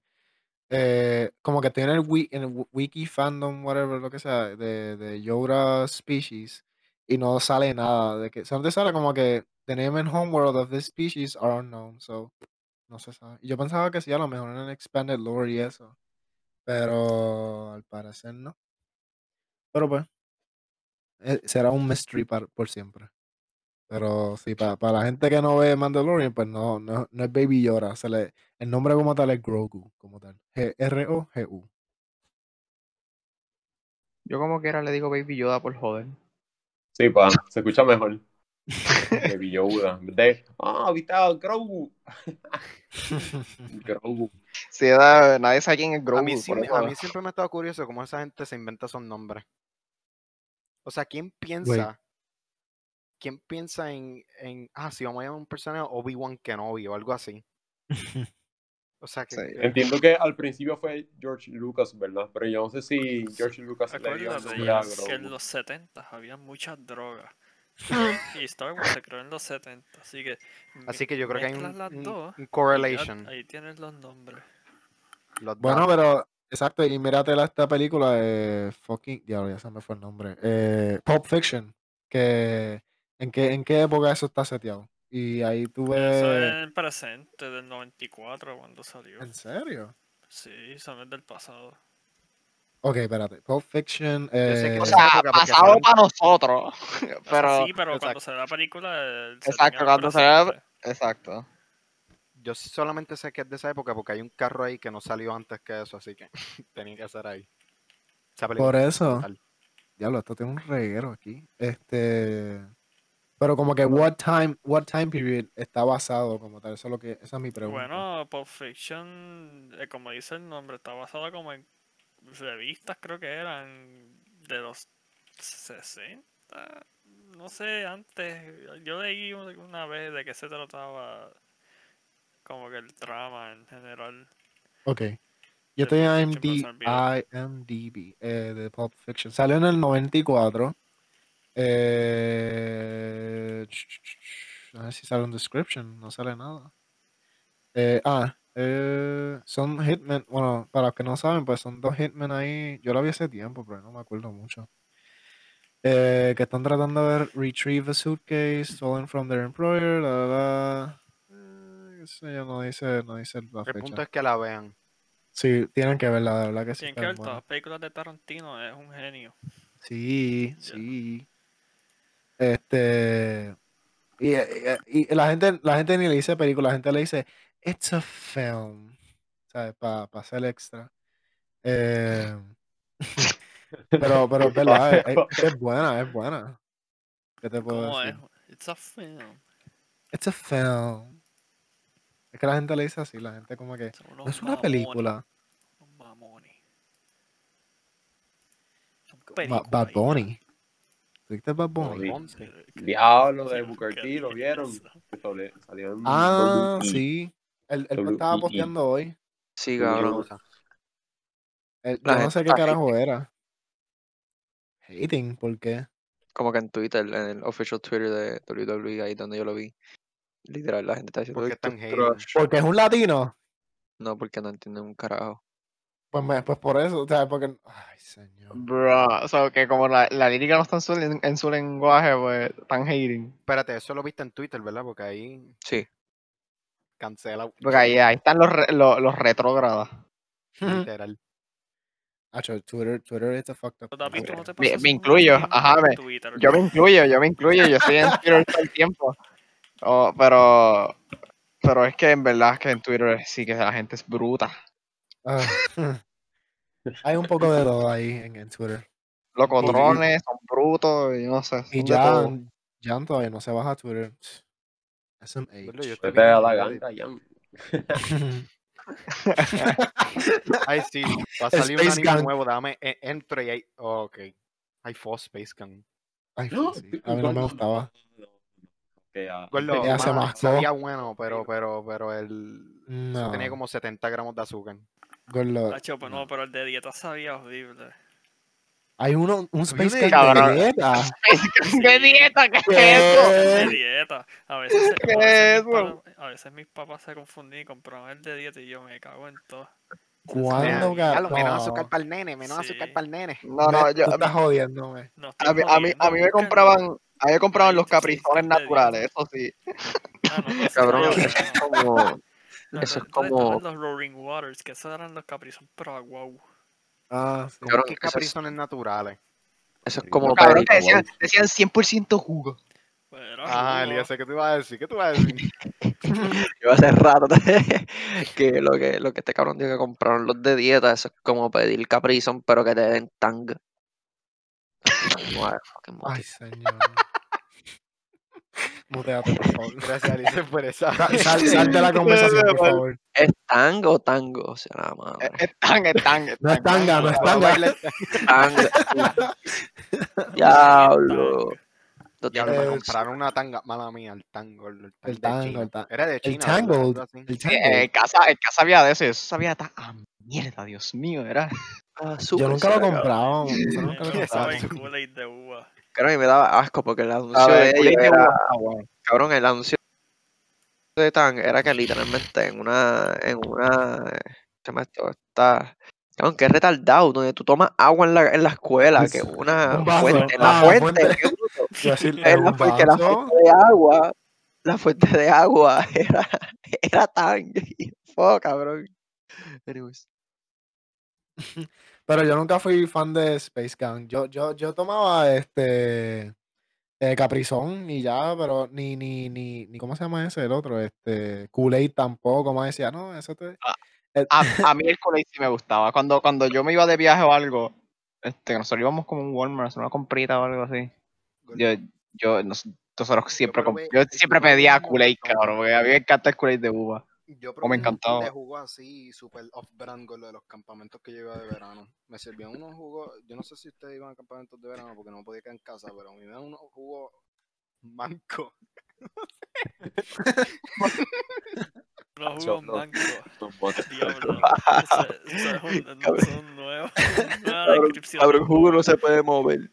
eh, como que tiene el, wi- el wi- wiki fandom, whatever, lo que sea, de, de Yoda species, y no sale nada de que, solamente sale como que the name and homeworld of this species are unknown, so no se sabe. Y yo pensaba que sí, a lo mejor en expanded lore y eso, pero al parecer no. Pero pues, eh, será un mystery por siempre. Pero sí, para, para la gente que no ve Mandalorian, pues no, no, no es Baby Yoda. Se le, el nombre como tal es Grogu, como tal. G-R-O-G-U. Yo como quiera le digo Baby Yoda por joder. Sí, pa, se escucha mejor. (laughs) Baby Yoda. En vez de, ah, viste a Grogu. (laughs) Grogu. Sí, da- nadie sabe quién es Grogu. Mí, sí a mí siempre me ha estado curioso cómo esa gente se inventa esos nombres. O sea, ¿quién piensa? ¿Quién piensa en, en, ah, si vamos a llamar a un personaje Obi-Wan Kenobi o algo así? (laughs) O sea, que, Sí. que- Entiendo que al principio fue George Lucas, ¿verdad? Pero yo no sé si George Lucas le dio a que en los 70 había muchas drogas. (laughs) y Star Wars se creó en los 70, así que. así que yo creo que hay un, dos correlation. ahí tienes los nombres. los Bueno, pero, exacto, y mírate la- esta película de fucking, diablo, ya se me fue el nombre, eh, Pulp Fiction, que, ¿en qué, en qué época eso está seteado? Y ahí tú Eso es el presente del 94 cuando salió. ¿en serio? Sí, eso no es del pasado. Ok, espérate, Pulp Fiction, Yo sé que eh, O sea, pasado para nosotros. (laughs) Pero, sí, pero cuando exacto. se da la película. el Exacto, cuando se presente. exacto. Yo solamente sé que es de esa época porque hay un carro ahí que no salió antes que eso, así que (laughs) tenía que ser ahí. Por eso, diablo, esto tiene un reguero aquí, este, pero como que what time, what time period está basado como tal, eso es lo que, esa es mi pregunta. Bueno, Pulp Fiction, eh, como dice el nombre, está basado como en revistas, creo que eran de los 60. No sé, antes. Yo leí un- una vez de que se trataba como que el trama en general. Ok. Yo estoy en IMDb eh, de Pulp Fiction. Salió en el 94. Eh, a ver si sale un description. No sale nada. Eh, ah, eh, son hitmen. Bueno, para los que no saben, pues son dos hitmen ahí. Yo lo vi hace tiempo, pero no me acuerdo mucho. Eh, que están tratando de retrieve a suitcase stolen from their employer. La, la, la. Eh, qué sé yo, no dice, no dice la El fecha. punto es que la vean. Sí, tienen que verla, de verdad que sí. Tienen que ver todas las películas de Tarantino, es un genio. Sí, Ya. sí. Este. Y, y- y la gente, la gente ni le dice película, la gente le dice, it's a film. ¿Sabes? Para hacer extra. Eh, (laughs) pero, pero es verdad, (laughs) es, buena, es buena. ¿Qué te puedo ¿Cómo es? decir? It's a film. It's a film. Es que la gente le dice así, la gente como que, no es una película. mamones. Bad Bunny. Diablo de ¿qué Booker T? ¿lo (laughs) vieron? Salió en Ah, WWE. sí. Él, WWE. estaba posteando hoy. Sí, cabrón. yo no sé qué carajo era. Hating, ¿por qué? Como que en Twitter, en el official Twitter de WWE, ahí donde yo lo vi. Literal, la gente está diciendo. ¿Por qué "Esto están es hating? trash". Porque es un latino. No, porque no entienden un carajo. Pues, me- pues por eso, o sea, porque. Ay, señor. Bro, o sea, que como la, la lírica no está en su, en su lenguaje, pues están hating. Espérate, eso lo viste en Twitter, ¿verdad? Porque ahí Sí. cancela Porque ahí, ahí están los, re- los, los retrógradas. (laughs) literal. Acho, Twitter, Twitter a fucked up. ¿Tú te has visto? ¿No te Me- incluyo, ajá, en me- Twitter? Yo me incluyo, yo me incluyo, yo estoy en (laughs) Twitter todo el tiempo. Oh, pero, pero es que en verdad es que en Twitter sí que la gente es bruta. Ah, (laughs) Hay un poco de todo ahí en, en Twitter. Locotrones, son brutos, y no sé. Y. Jan, Jan todavía no se baja a Twitter. Bueno, yo SMH. estoy Vete a viendo la ganga, Jan. (laughs) Ay, sí, va a (laughs) salir un Space anime Gun. nuevo, dame, e- entro y hay, oh, ok. Hay four Space Gun. Ay, sí, A mí no me gustaba. Que, ah, Gordo, Ya se mascó. sabía bueno, pero, pero, pero el... eso No, tenía como 70 gramos de azúcar. Gordo. Hacho, pues no, pero el de dieta sabía horrible. Hay uno, un Space cabrón. de dieta. (laughs) ¿Qué dieta? ¿Qué es eso? De dieta. A veces, ¿Qué es mis eso? a veces mis papás se confundían y compraban el de dieta y yo me cago en todo. ¿Cuándo, gato? menos azúcar para el nene, menos Sí. azúcar para el nene. No, no, yo, Tú estás jodiéndome. No a, mí, a, mí, a mí me compraban, a mí me compraban los caprizones naturales, eso sí. Ah, no, Cabrón, es como. No, Eso es como- los Roaring Waters, que esos eran los caprizón, pero a guau. Ah, sí. Como Cabrón, que es- naturales. Eso es como Cabrón, pedir. que decían, decían 100% jugo. Jugo. Elías, sé que tú ibas a decir, ¿qué tú vas a decir? (laughs) Yo hace rato (laughs) que lo que lo que este cabrón dijo que compraron los de dieta, eso es como pedir Caprizon, pero que te den tang. (laughs) Fucking Ay, señor. Muteate, por favor. Gracias, Alice, (laughs) por esa. Sal, (laughs) sal- de la conversación, por favor. ¿Es tango o tango? O sea, nada más. Es es tan, es tan, es No es tan. tanga, no es tanga. (laughs) Tango. Diablo. Ya me Eh, compraron una tanga, mala mía, el tango. El, tango, El tango, el ta- Era de El China. Algo así. El Sí, tangled. en casa, en casa había de eso y eso sabía tan a mierda, Dios mío, era. Ah, Yo nunca lo saca. compraba. Yo nunca lo el Kool-Aid de uva. A mí me daba asco porque el anuncio ver, de el ellos Kool-Aid de era, bueno. cabrón, el anuncio de Tang era que literalmente en una, en una, se esto? Está, cabrón, que retardado, donde tú tomas agua en la, en la escuela, que Es una un vaso. fuente, Ah, la fuente, fuente. qué (laughs) en la fuente, la vaso. fuente de agua, la fuente de agua (laughs) era, era Tang, (laughs) y fue, cabrón. Anyways. Pero yo nunca fui fan de Space Gang. Yo, yo, yo tomaba este eh, Caprizón y ya, pero ni, ni, ni, ni, ¿cómo se llama ese? El otro, este, Kool-Aid tampoco, como decía, no, eso te. eh, A, a mí el Kool-Aid sí me gustaba. Cuando, cuando yo me iba de viaje o algo, este, nosotros íbamos como un Walmart, una comprita o algo así. Yo, yo, nos- nosotros siempre, yo siempre pedía Kool-Aid, cabrón, porque a mí me encanta el Kool-Aid de uva. Yo me probé un encantaba. de jugo así, super off-brand con lo de los campamentos que yo iba de verano. Me servían unos jugos, yo no sé si ustedes iban a campamentos de verano porque no podía quedar en casa, pero a mí me dan unos jugos manco. Jugos no. mancos. Los botes. Diablo. Un, son nuevos. (laughs) Del jugo jugo. no se puede mover.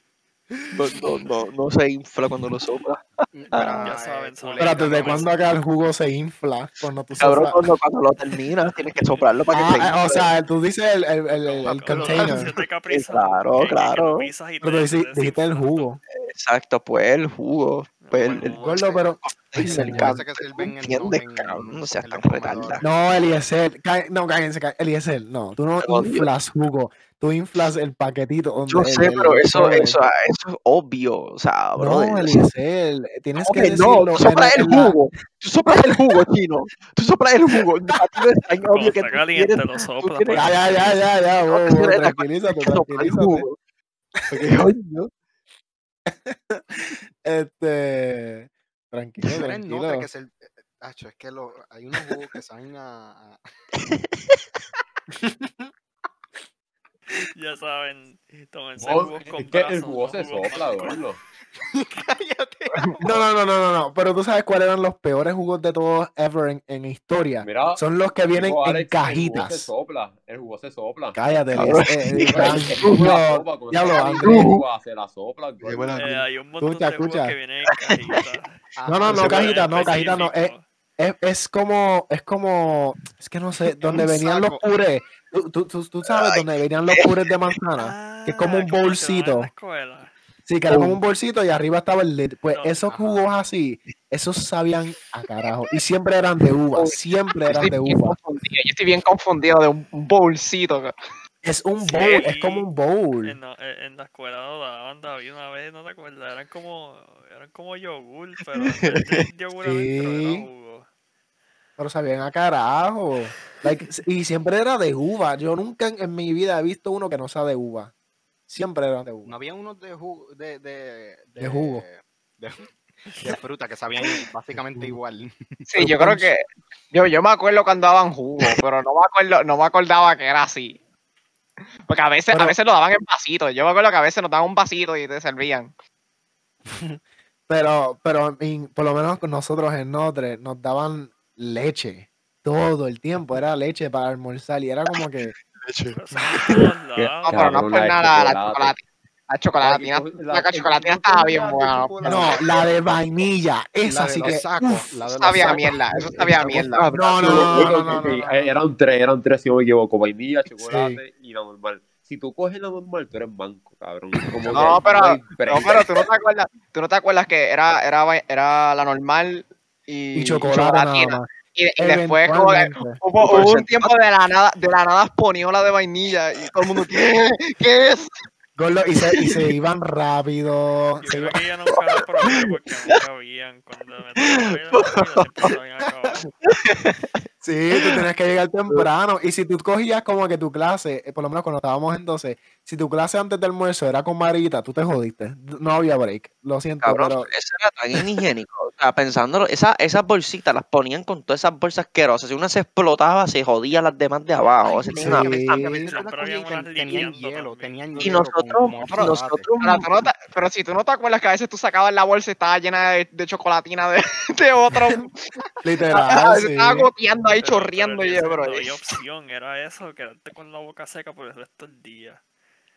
No, no, no, no se infla cuando lo sopla. Era, Ya saben, eh, saben. Kool-Aid Espérate, ¿de también. cuándo acá el jugo se infla? Cuando tú Cabrón, soplas- cuando, cuando lo terminas tienes que soplarlo para que se Ah, eh, o sea, tú dices el, el, el, el- container. claro, claro. Pero tú dijiste el jugo. Exacto, pues el jugo. Pues el, el- Gordo, pero. Ay, Ay, se Dios mío. encanta. Parece que sirven en- ¿Entiendes, en- cabrón? No seas tan retardado. No, Eliezer, no, cállense, cá- Eliezer, no, tú no inflas jugo, tú inflas el paquetito. Donde Yo el- sé, el- pero el eso, sobre. eso, eso es obvio. O sea, brother. No, Eliezer, tienes ¿cómo que decirlo. no, tú soplas el jugo. Tú soplas el jugo, chino. Tú soplas el jugo. (laughs) A es obvio que caliente lo Ya, ya, ya, ya, ya, tranquilízate, el tranquilízate. jugo. Porque, (laughs) coño, (laughs) Este, tranquilo, tranquilo. que es el. Acho, es que lo, hay unos jugos que saben a. (laughs) (laughs) Ya saben, jugos con Es que el jugo no se sopla, gordo. Cállate. No, no, no, no, no, no, pero tú sabes cuáles eran los peores jugos de todos ever en, en historia. Mira, Son los que vienen en Alex, El jugo se cajitas. sopla. El jugo se sopla. Cállate, eh, (laughs) caliente, el jugo Se la sopla, bueno, Eh, hay un montón Escucha, de jugos que vienen en cajitas. No, no, no, sí, cajita, no, cajita no, eh. Es, es como, es como, es que no sé, donde venían los purés. Tú, tú, tú, tú sabes dónde venían los purés de manzana. que es como Ah, un en bolsito. Sí, que era como un bolsito y arriba estaba el lid. Pues No, esos ajá. jugos así, esos sabían a carajo. Y siempre eran de uva, siempre eran de uva. confundido, Yo estoy bien confundido de un bolsito. Es un Sí. bowl, es como un bowl. En, la- en- en la escuela lo daban, David, una vez, ¿no te acuerdas? Eran como, eran como yogur, pero (laughs) yogur adentro era Sí. jugo. Pero sabían a carajo. Like, y siempre era de uva. Yo nunca en, en mi vida he visto uno que no sea de uva. Siempre eran de No uva. había unos de jugo. De, de, De jugo. De, de fruta que sabían básicamente igual. Sí, yo creo que. Yo, yo me acuerdo cuando daban jugo, pero no me acuerdo, no me acordaba que era así. Porque a veces, a Pero- veces lo daban en vasitos. Yo me acuerdo que a veces nos daban un vasito y te servían. (laughs) Pero, pero in- por lo menos con nosotros en Notre nos daban leche todo el tiempo. Era leche para almorzar y era como que. (laughs) No, lados. pero no Cabrón, por nada, la chocolate. chocolate. La chocolatina, La- la, chocolatina estaba bien buena. No, la de vainilla. Esa de sí que. sacos, uf, la de sabía sacos. mierda, eso sabía a mierda. No, no, no, no, no, no, Ok, no, eh, no. Eran tres, eran tres si no me equivoco. Vainilla, chocolate y la normal. Si tú coges la normal, tú eres banco, cabrón. Como No, que pero-. No, pero tú no te acuerdas, tú no te acuerdas que era, era, era la normal y, Y chocolate nada chocolatina. más. Y, y después como que hubo, un tiempo de la nada, de la nada poniola de vainilla y todo el mundo, ¿qué? (laughs) ¿Qué es? Gordo, y, se, y se iban rápido. Yo se creo iba- que ya nunca lo probé porque nunca habían. Cuando me. (laughs) Sí, tú tenías que llegar temprano. Y si tú cogías como que tu clase, eh, por lo menos cuando estábamos en 12, si tu clase antes del almuerzo era con Marita, tú te jodiste. No había break. Lo siento, Cabrón, pero eso era tan inhigiénico. sea, pensándolo, esa- esas bolsitas las ponían con todas esas bolsas asquerosas. Si una se explotaba, se jodía las demás de abajo. Sí. tenía una- Sí. Ten- tenían hielo, tenían hielo nosotros, y chocolate. nosotros, Pero, tú no te- pero si tú no te acuerdas que a veces tú sacabas la bolsa y estaba llena de, de chocolatina de, (laughs) de otro. (laughs) Literal, (laughs) se sí. estaba goteando ahí, Pero- pero chorreando y ese bro. No había opción, era eso, quedarte con la boca seca por el resto del día.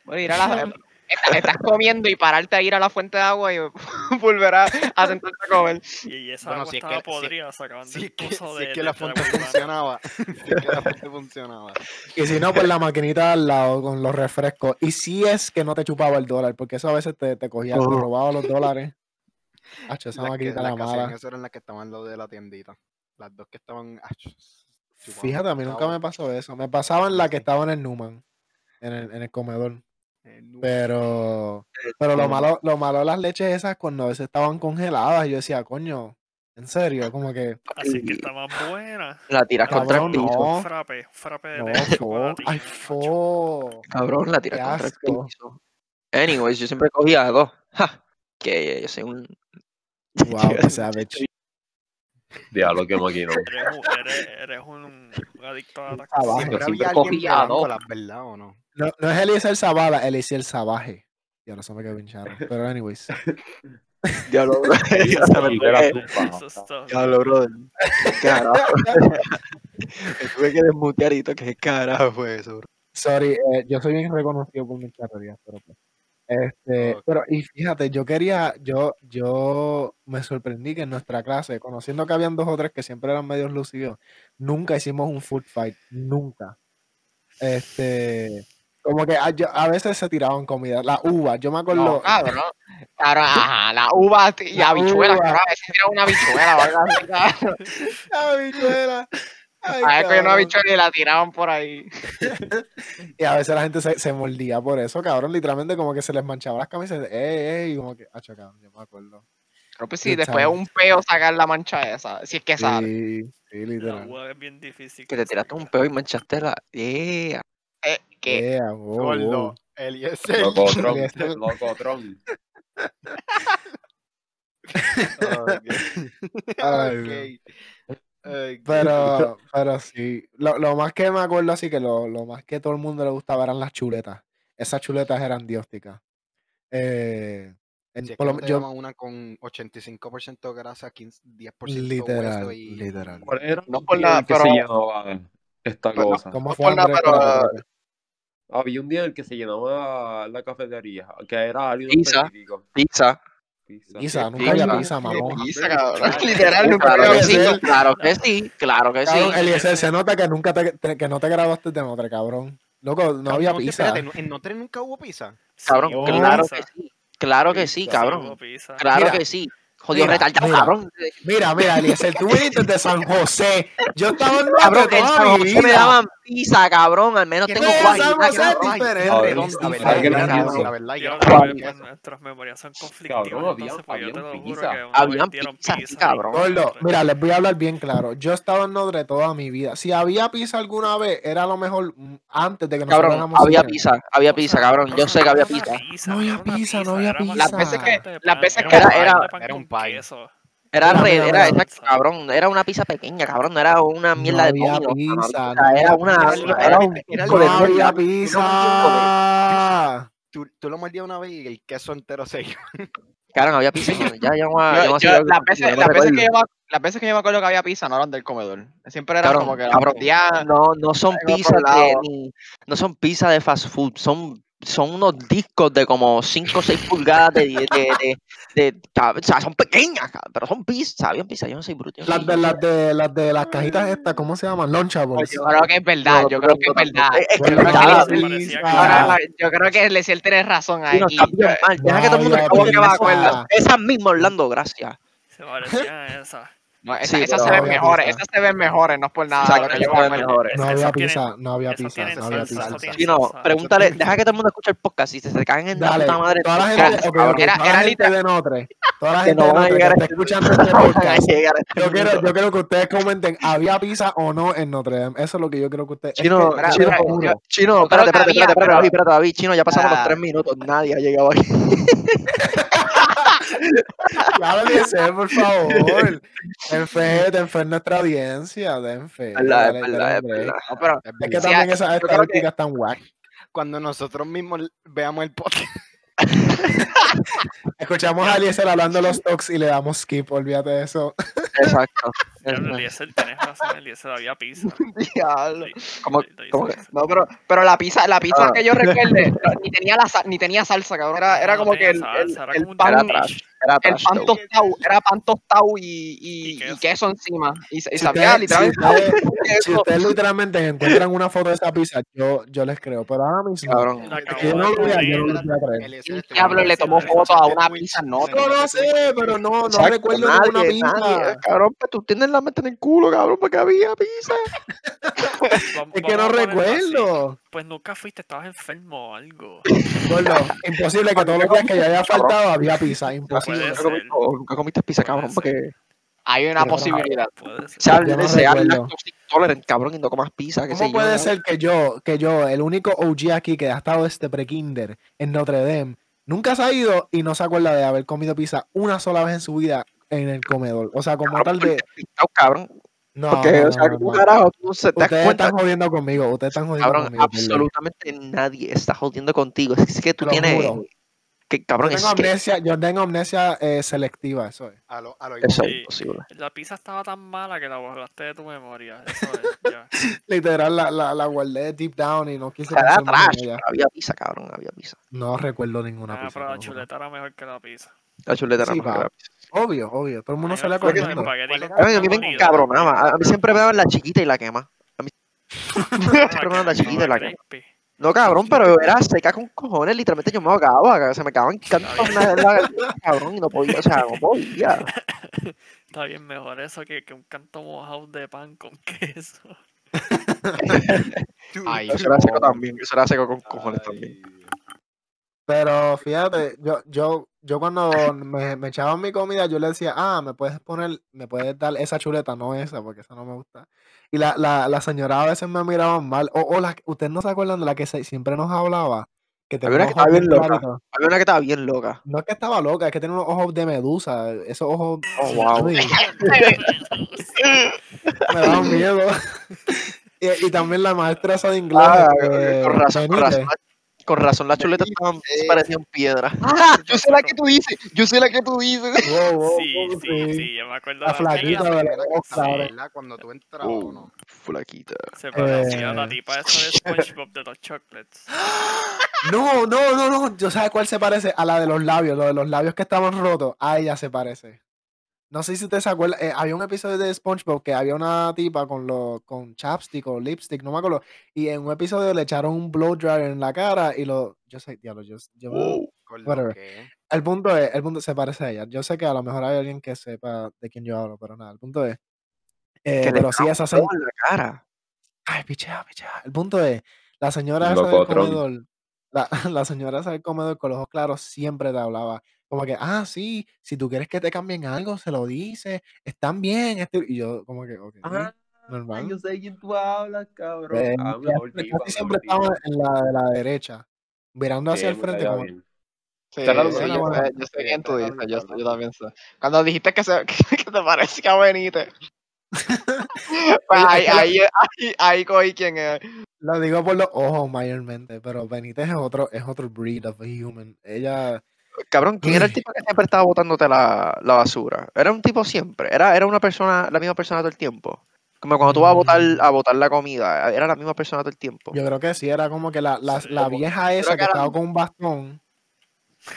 Bueno, ir a la- estás, estás comiendo y pararte a ir a la fuente de agua y (laughs) volver a, a sentarte a comer. Y, esa Bueno, agua si es estaba que- si- sacaban Si que, si de, es que de- la fuente funcionaba. (laughs) Si es que la fuente funcionaba. Y si no, pues la maquinita al lado con los refrescos. Y si es que no te chupaba el dólar, porque eso a veces te, te cogía, te Oh. robaba los dólares. (laughs) Hacho, esa maquinita la mala. eso eran las que estaban lo de la tiendita. Las dos que estaban. ach, Fíjate, a mí nunca me pasó eso. Me pasaba en la que estaba en el Numan, en el, en el comedor. Eh, no. Pero, pero lo malo, lo malo de las leches esas cuando a veces estaban congeladas, yo decía, coño, en serio, como que, (laughs) Así que estaba buena. La tiras contra el Cabrón, piso. no. Frappe, frappe de no, fo, ay, fo. Cabrón, la tiras Qué contra el piso. Anyways, yo siempre cogía dos. (laughs) Ja, que yo soy un. Wow, (laughs) savage. Diablo, qué maquinón. (laughs) Eres un, eres, eres un, un adicto a la. Siempre había dos. violándolas, ¿verdad o no? No, no es Eliezer Zavala, Eliezer Salvaje. Ya no se me quedó hinchado. Pero, anyways. (laughs) Diablo, (laughs) bro. Diablo, brother. Carajo. Me tuve que desmutear y todo. ¿Qué carajo fue eso, bro? Sorry, eh, yo soy bien reconocido por mis charrerías, pero pues. Este, pero, y fíjate, yo quería, yo, yo me sorprendí que en nuestra clase, conociendo que habían dos o tres que siempre eran medios lucidos, nunca hicimos un food fight, nunca. Este, como que a, yo- a veces se tiraban comida, la uva, yo me acuerdo, No, cabrón. Cabrón, ajá, la uva y La habichuelas, uva. cabrón. A veces era una habichuela. (laughs) ¡La habichuela! Ay, A ver, cogían una habichuela y la tiraban por ahí. (laughs) Y a veces la gente se, se mordía por eso, cabrón, literalmente como que se les manchaba las camisas, ey, ey, y como que, acho, cabrón, yo me acuerdo. Creo que sí, después un peo sacar la mancha esa. Si es que sale. Sí, sí, La literal. es bien difícil. Que te tiraste un peo y manchaste la. Yeah. Eh, que Yeah, wow, Gordo. wow. Eliezer. Locotron, Eliezer. locotron. (laughs) Ay, Ok. Ay, Pero, pero sí, lo, lo más que me acuerdo así que lo, lo más que todo el mundo le gustaba eran las chuletas. Esas chuletas eran diósticas. Eh, en- Si es por que lo- no te yo, una con 85% grasa, 15, 10% literal, hueso y... literal. ¿Cuál era No por en que se pero- llenaba esta Pero no, cosa? ¿Cómo no fue por nada, Andrés? pero-. Había un día en el que se llenaba la cafetería, que era algo Pizza. específico. Pizza. Pizza. Pizza, nunca había Pizza. pizza, mamón. pizza, cabrón. Literal, nunca Claro había que sí, Eliezer. claro que sí, claro que sí. Eliezer, se nota que nunca te, que no te graduaste de Notre, cabrón. Loco, no había pizza. espérate, ¿En Notre nunca hubo pizza? Cabrón, claro pizza. que sí. Claro que sí, Pizza, cabrón. pizza. Claro Mira, que sí. Jodido retardado, mira. cabrón. Mira, mira, Eliezer, tú viniste de San José. Yo estaba en Cabrón, Notre en San toda mi José me daban pizza, cabrón. Al menos ¿Qué tengo cuajita, San José es diferente. La verdad, yo nuestras memorias son conflictivas. Pues, yo había te lo juro pizza. Habían cabrón. Gordo, mira, les voy a hablar bien claro. Yo he estado en Notre toda mi vida. Si había pizza alguna vez, era lo mejor antes de que nosotros Cabrón, había pizza, había pizza, cabrón. Yo sé que había pizza. No había pizza, no había pizza. Las veces que- las veces que era- era- era pie. Era red, era exacto, cabrón. Era una pizza pequeña, cabrón. No era una No mierda de había domino, pizza, cabrón. no Era una. pizza. Era un Era pico de No había pizza. Tú, tú lo mordías una vez y el queso entero se iba. Cabrón, había pizza. Ya, ya, no- no las no veces, que yo me- las veces que yo me acuerdo que había pizza no eran del comedor. Siempre eran Cabrón, como que la cabrón. No, no son pizzas de, ni- no son pizzas de fast food, son, son unos discos de como 5 o 6 pulgadas de, de, de, de- o sea, son pequeñas, pero son pizzas, habían pizzas, yo no soy bruto. Las de las de las de las cajitas estas, ¿cómo se llaman? Lunchables. Yo creo que es verdad, yo creo que es verdad. Yo creo que Leciel tiene razón Sí, no, ahí. Deja que todo el mundo pizza. acuerdo. Esas mismas, Orlando, gracias. Se parecían a esas. No, esa- Sí, esas se ven había mejores, pizza. esas se ven mejores, no es por nada. Exacto, lo que esas yo se me ven acuerdo. mejores. No había tienen- pizza, no había pizza, no había pizza. pregúntale, deja que todo el mundo escuche el podcast. Si se caen en la Dale, puta madre, toda la gente, Era- toda era la gente literal- de Notre, toda la que gente no de van a Notre que (laughs) llegar a está escuchando este podcast, este yo quiero, yo quiero que ustedes comenten, ¿había pizza o no en Notre Dame? Eso es lo que yo quiero que ustedes... es Chino, Chino, espérate, espérate, espérate, espérate, pero- David, espérate, David, Chino, ya pasamos los Ah. tres minutos, nadie ha llegado aquí. (laughs) (laughs) Ya Eliezer, por favor. (laughs) Ten fe, ten fe en nuestra audiencia, ten fe. Verdad, es dale, verdad, dale es break. verdad. No, pero Es que también a- esas estadísticas están whack. cuando nosotros mismos veamos el podcast, (laughs) Escuchamos a Eliezer hablando de los talks y le damos skip, olvídate de eso. Exacto. Eliezer, tienes razón, Eliezer, había pizza. Diablo. Lo- ¿Cómo- cómo que? pizza. No, pero, pero la pizza, la pizza Ah. que yo recuerde, (laughs) ni tenía la ni tenía salsa, cabrón. Era, era No, como no que el, tenía el- salsa, era el como pan, trash. Era el pan show. tostado, era pan tostado y, y, Y y queso. queso. encima. Y, y Si sabía ustedes, si literalmente ustedes- (laughs) si queso. ustedes literalmente encuentran una foto de esa pizza, yo, yo les creo. Pero ahora mismo, Cabrón. Yo no lo voy a, yo poner. no lo voy a creer. Eliezer, ¿Quién este diablo le tomó foto a una Se No, No lo sé, pero no, no Exacto, recuerdo nadie, ninguna pizza. nadie, Cabrón, pues tú tienes la mente en el culo, cabrón, porque había pizza. (laughs) Es que no recuerdo. Pues nunca fuiste, estabas enfermo o algo. Gordo, imposible que todos los días que yo haya faltado había pizza. Imposible. Nunca comiste, nunca comiste pizza, cabrón, Puede porque Hay una Pero- posibilidad. Ser. sea, no sea intolerant, cabrón, y no comas pizza, que ¿Cómo yo. puede ser que yo, que yo, el único OG aquí que ha estado este pre-kinder en Notre Dame, nunca se ha ido y no se acuerda de haber comido pizza una sola vez en su vida en el comedor? O sea, como Cabrón, tal de... picado, cabrón, No, porque, no, o sea, no, ¿cómo no. carajo tú no se te Ustedes están jodiendo conmigo, ustedes están jodiendo Cabrón, conmigo. absolutamente nadie está jodiendo contigo. Es que tú lo tienes. juro. Que, Yo es tengo que amnesia, yo tengo amnesia eh, selectiva, eso es. A lo, a lo eso es imposible. La pizza estaba tan mala que la borraste de tu memoria. Eso es. (laughs) Literal, la, la, la guardé deep down y no quise Era trash, había pizza, cabrón, había pizza. No recuerdo ninguna Ah, pizza. pero la chuleta era mejor que la pizza. La chuleta era mejor que la pizza. Obvio, obvio. Todo el mundo ¿Cuál con era? A mí, a mí me encabronaba. A, a mí siempre me daban la chiquita y la quema. Ah, (laughs) Siempre me daban la chiquita y la quema. No, cabrón, pero era seca con cojones. Literalmente yo me ahogaba. Se me acababan cantos la, garganta, cabrón, y no podía. O sea, no podía. (laughs) Está bien mejor eso que, que un canto mojado de pan con (laughs) queso. (laughs) Ay, Eso era seco también. Eso era seco con cojones también. Pero fíjate, yo, yo, yo cuando me, me echaban mi comida, yo le decía, ah, me puedes poner, me puedes dar esa chuleta, no esa, porque esa no me gusta. Y la, la, la señora a veces me miraban mal. O, o la, ustedes no se acuerdan de la que se- siempre nos hablaba, que tenía una unos que estaba bien loca. claritos. Había una que estaba bien loca. No es que estaba loca, es que tenía unos ojos de medusa. Esos ojos Oh, wow. (laughs) me daban miedo. (laughs) y, y también la maestra esa de inglés. Ah, con razón, con razón. Con razón, las chuletas estaban, parecían piedra. (laughs) Ah, yo sé la que tú dices. Yo sé la que tú dices. Wow, wow, Sí, wow, sí, sí, yo me acuerdo La flaquita de estaba, cabrón. ¿verdad? Cuando tú entrabas Oh. o no. Flaquita. Se parecía a la Eh. tipa esa de SpongeBob de los chocolates. (gasps) No, no, no, no. Yo sabes cuál se parece a la de los labios, lo de los labios que estaban rotos. A ella se parece. No sé si ustedes se acuerdan. eh, había un episodio de SpongeBob que había una tipa con lo, con chapstick o lipstick, no me acuerdo. Y en un episodio le echaron un blow dryer en la cara y lo. Yo sé, diablo, yo, yo Whatever. que- El punto es, el punto se parece a ella. Yo sé que a lo mejor hay alguien que sepa de quién yo hablo, pero nada, el punto es. eh, Que le pero sí, esa señora. en la cara. Ay, pichea, pichea. El punto es, la señora esa del comedor, la, (laughs) la señora esa del comedor con los ojos claros siempre te hablaba. Como que, ah, sí, si tú quieres que te cambien algo, se lo dices, están bien. este-". Y yo, como que, ok, Ah, normal. yo sé quién tú hablas, cabrón. Eh, casi siempre estaba en la de la derecha, mirando hacia Sí, el frente. Como. Sí, sí, yo, sé, yo sé quién tú dices, yo, yo también sé. Cuando dijiste que, se, (laughs) que te parecía a Benítez. pues (laughs) ahí, ahí, ahí, ahí cogí quién es. lo digo por los ojos mayormente, pero Benítez es otro, es otro breed of a human. Ella, Cabrón, ¿quién era el tipo que siempre estaba botándote la, la basura? Era un tipo siempre. Era, era una persona, la misma persona todo el tiempo. Como cuando tú vas a botar, Mm. a botar la comida, era la misma persona todo el tiempo. yo creo que sí, era como que la, la, vieja esa que que era- estaba con un bastón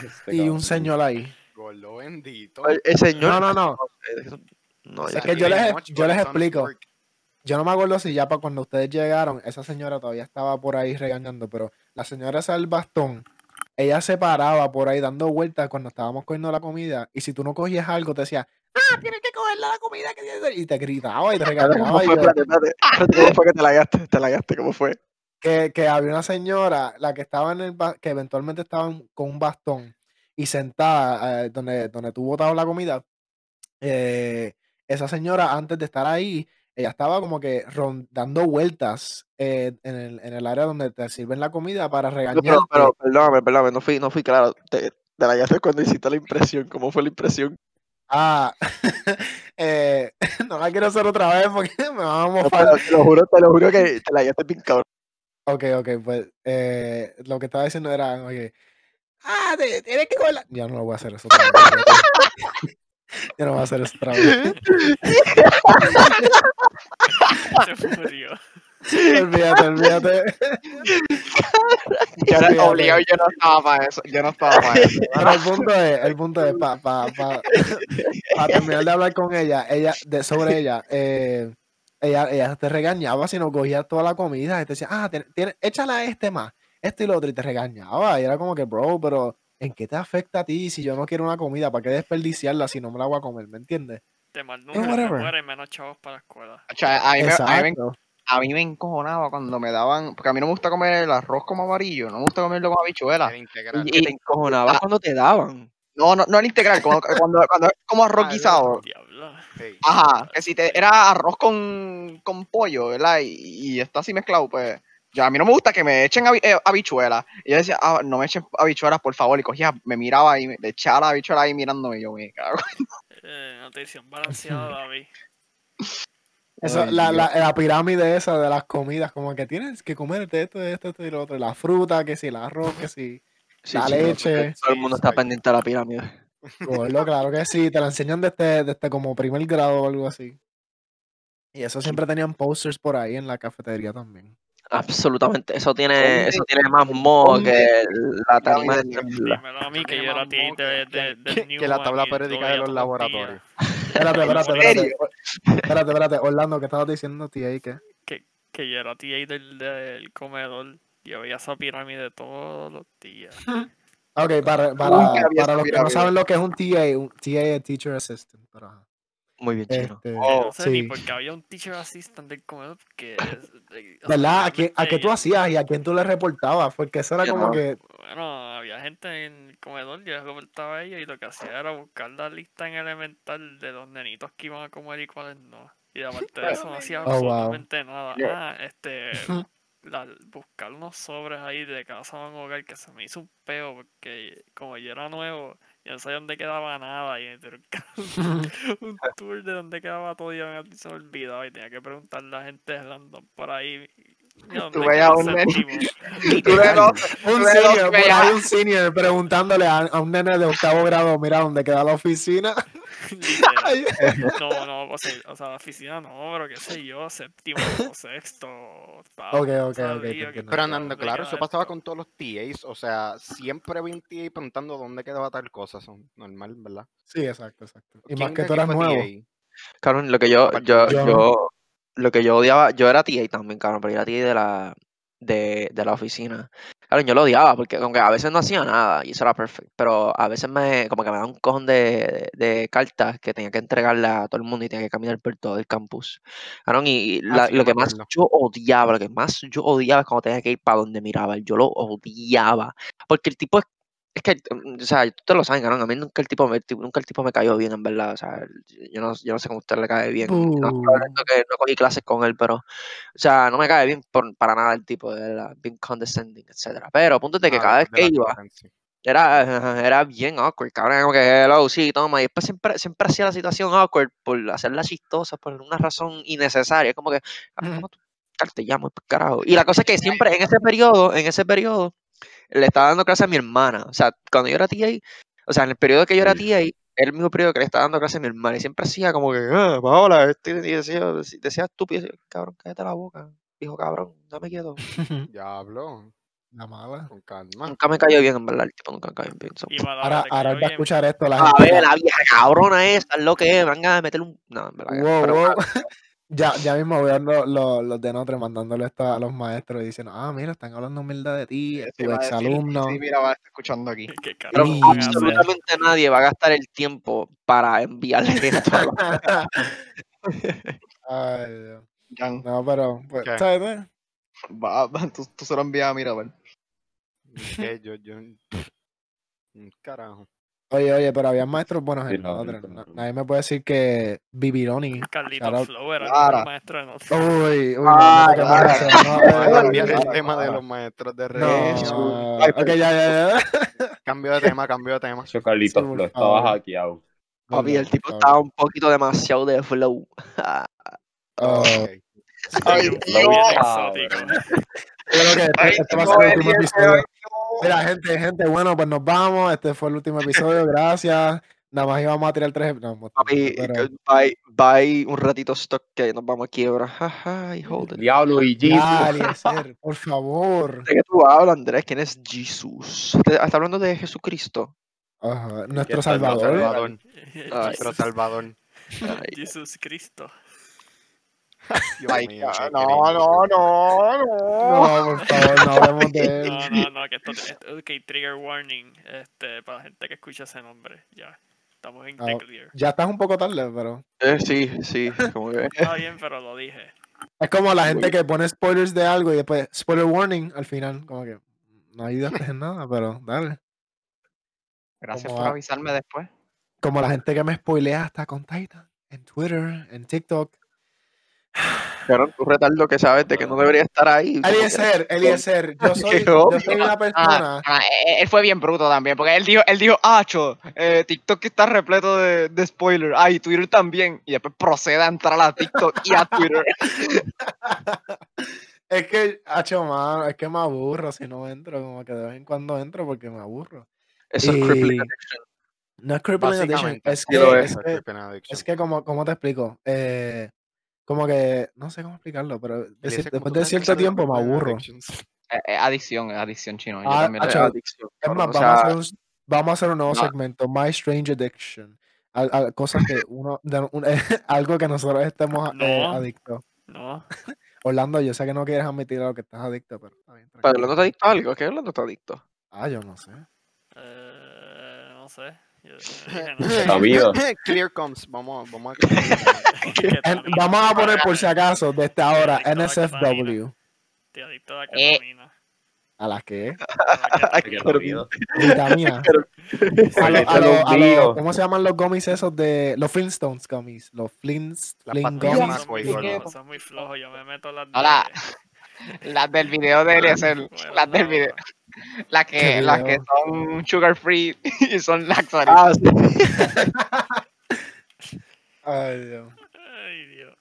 Este y un señor ahí. Gordo bendito. El, el señor. No, no, no. no, Es que yo les- yo les explico. Yo no me acuerdo si ya para cuando ustedes llegaron, esa señora todavía estaba por ahí regañando, pero la señora esa del bastón, ella se paraba por ahí dando vueltas cuando estábamos cogiendo la comida y si tú no cogías algo te decía, ah, tienes que coger la comida que tienes", y te gritaba y te Espérate, ¿Cómo fue? yo- Espérate, espérate. Espérate, ¿Cómo fue que te la gaste? Te la gaste, ¿cómo fue? que, que había una señora, la que estaba en el que eventualmente estaba con un bastón y sentada eh, donde, donde tú botabas la comida, eh, esa señora antes de estar ahí, ella estaba como que dando vueltas eh, en, el, en el área donde te sirven la comida para No, regañarte. pero, pero, perdóname, perdóname, no fui, no fui claro. Te- Te la hallaste cuando hiciste la impresión. ¿Cómo fue la impresión? Ah, (laughs) eh, (laughs) no la quiero hacer otra vez porque (laughs) me a No, pero te lo juro, te lo juro que te la hallaste bien cabrón. Ok, ok, pues eh, lo que estaba diciendo era, oye, ah, te- tienes que cogerla. Ya no lo voy a hacer eso. Ya no voy a hacer eso otra vez. Se murió. olvídate, olvídate. Yo era obligado y yo no estaba para eso. Yo no estaba para eso. Pero el punto es, el punto es, para pa, pa, pa terminar de hablar con ella, ella de, sobre ella, eh, ella, ella te regañaba si no cogías toda la comida y te decía, ah, tiene, tiene- échala este más, esto y lo otro, y te regañaba. Y era como que, bro, pero ¿en qué te afecta a ti si yo no quiero una comida? ¿Para qué desperdiciarla si no me la voy a comer? ¿Me entiendes? Te malnutren, mueren menos chavos para la escuela. O sea, a mí, me, a, mí me, Exacto. a mí me encojonaba cuando me daban. Porque a mí no me gusta comer el arroz como amarillo. No me gusta comerlo con habichuela. El integral. Que te encojonabas Ah. cuando te daban. No, no, no el integral. Cuando, cuando, cuando como arroz (laughs) guisado. Sí. Ajá, que si te, era arroz con, con pollo, ¿verdad? Y, y está así mezclado, pues. Yo, a mí no me gusta que me echen habi- eh, habichuelas. Y yo decía, ah, no me echen habichuelas, por favor. Y cogía, me miraba y me le echaba la habichuela ahí mirándome. Y yo, me cago. (laughs) Eh, nutrición balanceada, David. (laughs) Eso, Ay, la, la, la pirámide esa de las comidas, como que tienes que comerte esto, esto, esto y lo otro. La fruta, que si el arroz, que si Sí, la sí, leche. Todo el mundo está pendiente de la pirámide. Gordo, claro que sí, te la enseñan desde, desde como primer grado o algo así. Y eso siempre tenían posters por ahí en la cafetería también. Absolutamente. Eso tiene, ¿Dónde- eso tiene más moho que la pirámide tarima de de Tesla. Dímelo a mí que yo era de, que- de, que- que la tabla periódica de los laboratorios. Espérate, (laughs) espérate, ¿En espérate. Espérate, espérate. Orlando, ¿qué estabas diciendo, tía? ¿Y qué? Que yo era TA del, del comedor. Yo veía esa pirámide todos los días. Ok, para, para, para los que no saben lo que es un TA, un TA es Teacher Assistant. Pero, ajá. Muy bien, chino. Este, Oh, no sé ni sí. porque había un teacher assistant del comedor. Porque, eh, ¿Verdad? ¿A, quién, ¿A qué tú hacías y a quién tú le reportabas? Porque eso era Yo como no. que. Bueno, había gente en el comedor, yo les reportaba a ellos y lo que hacía era buscar la lista en elemental de los nenitos que iban a comer y cuáles no. Y aparte de eso no hacía Oh, wow. absolutamente nada. Yeah. Ah, este, (laughs) la- buscar unos sobres ahí de casa a un hogar que se me hizo un peo porque como yo era nuevo, yo no sabía dónde quedaba nada y me (laughs) (laughs) un tour de dónde quedaba todo y mí se me olvidaba y tenía que preguntarle a la gente random por ahí. "Mira, (laughs) Tú ¿dónde veías queda a un nene- séptimo?" Y tú de los- Un senior, por veías- ahí un senior preguntándole a, a un nene de octavo grado, mira dónde queda la oficina. (laughs) (laughs) No, no, o sea, o sea, la oficina no, pero qué sé yo, séptimo, sexto, octavo. Ok, ok, ok. Pero ¿dónde andando, claro, eso pasaba esto? con todos los TAs. O sea, siempre había un TA preguntando dónde quedaba tal cosa. Son normal, ¿verdad? Sí, exacto, exacto. Y ¿Quién más que tú eras nuevo. TA? Cabrón, lo que yo, Yo- yo, lo que yo odiaba, yo era TA también, cabrón, pero yo era TA de la, de, de la oficina. Claro, yo lo odiaba porque como que a veces no hacía nada y eso era perfecto, pero a veces me, como que me daba un cojón de, de, de cartas que tenía que entregarle a todo el mundo y tenía que caminar por todo el campus. Cabrón, y la- lo que más yo odiaba, lo que más yo odiaba es cuando tenía que ir para donde miraba, yo lo odiaba, porque el tipo es es que, mm, o sea, tú te lo sabes, cabrón. A mí nunca el tipo me, nunca el tipo me cayó bien, en verdad. O sea, yo no, yo no sé cómo a usted le cae bien. No, que no cogí clases con él, pero, o sea, no me cae bien por- para nada el tipo, de verdad, bien condescending, etcétera. Pero, punto de que Ah, cada vez que iba, era, (laughs) era bien awkward, cabrón. Como que, hello, sí, toma. Y después siempre, siempre hacía la situación awkward por hacerla chistosa, por una razón innecesaria. Como que, toma tu carta y llamo, carajo. Y la cosa es que siempre en ese periodo, en ese periodo, le estaba dando clase a mi hermana. O sea, cuando yo era TA, o sea, en el periodo que yo era TA, era el mismo periodo que le estaba dando clase a mi hermana. Y siempre hacía como que, ah, Paola, este, y decía, decía estúpido. Cabrón, cállate la boca. Dijo, cabrón, dame quieto. (laughs) Ya habló, La mala. con calma. Nunca me cayó bien, en verdad. El tipo nunca me cayó bien. Ahora, ahora va a escuchar esto. La A gente ver, va- la vieja cabrona esa, es lo que es. Venga a meterle un. No, en verdad. Wow, pero wow. (laughs) Ya, ya mismo veo los, los, los de Notre mandándole esto a los maestros y diciendo, ah, mira, están hablando humildad de ti, Sí, tu exalumno. Sí, mira, va a estar escuchando aquí. ¿Qué pero absolutamente nadie va a gastar el tiempo para enviarle (laughs) esto. (laughs) Ay, Dios. Jan, No, pero, pues, ¿Qué? ¿sabes? va, va, tú, tú se lo envías a mira, a ver. ¿Qué? Yo, yo. Un carajo. Oye, oye, pero había maestros buenos Sí, en no, nosotros. no, Na- no. Nadie me puede decir que Bibiloni. Out. Flow era el maestro de nosotros. Uy, uy, Ah, no, (laughs) no, no, claro. no, el tema de los maestros de. Ay, ok, ya, ya, ya. Cambio de tema, cambio de tema. Yo, Carlitos Sí, Flow, estaba hackeado. Papi, el tipo estaba un poquito demasiado de flow. (laughs) Oh, Ok. Ay, Dios. Creo que este, va a ser el último episodio. Mira, gente, gente, bueno, pues nos vamos. Este fue el último episodio. (laughs) Gracias. Nada más íbamos a tirar tres. No, Papi, pero- bye, bye un ratito stock que nos vamos a quiebra. Jaja, y hold it. Diablo, y Jesus. Por favor. ¿De qué tú hablas, Andrés? ¿Quién es Jesús? ¿Te- ¿Estás hablando de Jesucristo? Ajá, Nuestro está Salvador. Salvador. Ay, Nuestro Salvador. Ay, Jesús Cristo. (laughs) Ay, mío, no, no, no, no. No, por favor, no hablemos de (laughs) él. No, no, no, que esto, esto- ok, trigger warning, este, para la gente que escucha ese nombre, ya, estamos en Ah, the clear. Ya estás un poco tarde, pero. eh, sí, sí, como que... Está bien, pero lo dije. Es como la gente que pone spoilers de algo y después spoiler warning al final. Como que no ayudaste en nada, pero dale. Gracias Como por a- avisarme después. Como la gente que me spoilea hasta con Titan en Twitter, en TikTok. Claro, tú retardo que sabes de que no debería estar ahí. como Eliezer, Eliezer, yo (laughs) soy, (laughs) yo soy una Ah, persona. ah, eh, él fue bien bruto también, porque él dijo, él dijo, Acho, eh, TikTok está repleto de, de spoilers. Ah, y Twitter también. Y después procede a entrar a TikTok y a Twitter. (laughs) Es que, hacho, mano, es que me aburro si no entro. Como que de vez en cuando entro porque me aburro. Eso es crippling addiction. No es crippling addiction, es que, lo es es que, es que como, ¿cómo te explico? Eh, como que, no sé cómo explicarlo, pero de Eliezer, cier- ¿cómo después de cierto tiempo me aburro. Eh, eh, adicción, es adicción chino. Yo Ah, acho, adicción. Es más, vamos, a sea, hacer un, vamos a hacer un nuevo No. segmento, My Strange Addiction. Al- al- cosas que uno, de- un- (laughs) algo que nosotros estemos eh, No. adictos. No, (laughs) Orlando, yo sé que no quieres admitir a lo que estás adicto, pero está bien. Pero. Orlando está adicto a algo. ¿Qué Orlando está adicto? Ah, yo no sé. eh, no sé. Vida. Clear comes. Vamos, vamos a (laughs) En- vamos a poner por si acaso, desde ahora, a NSFW. estoy adicto a la Eh. ketamina. ¿A las que? A la Que ketamina. la vida. Vitamina. A lo- a lo- los a lo-. ¿Cómo se llaman los gummies esos de. Los Flintstones gummies? Los Flins. Las Flint gummies. Son muy Fuego, ¿no? flojos, son muy flojos. Yo me meto las Hola. Las del video de Eliezer, Bueno, las del video. Las ¿Qué que, las que son sugar free (laughs) y son laxantes. Ah, sí. (laughs) Ay, Dios. Ay, Dios.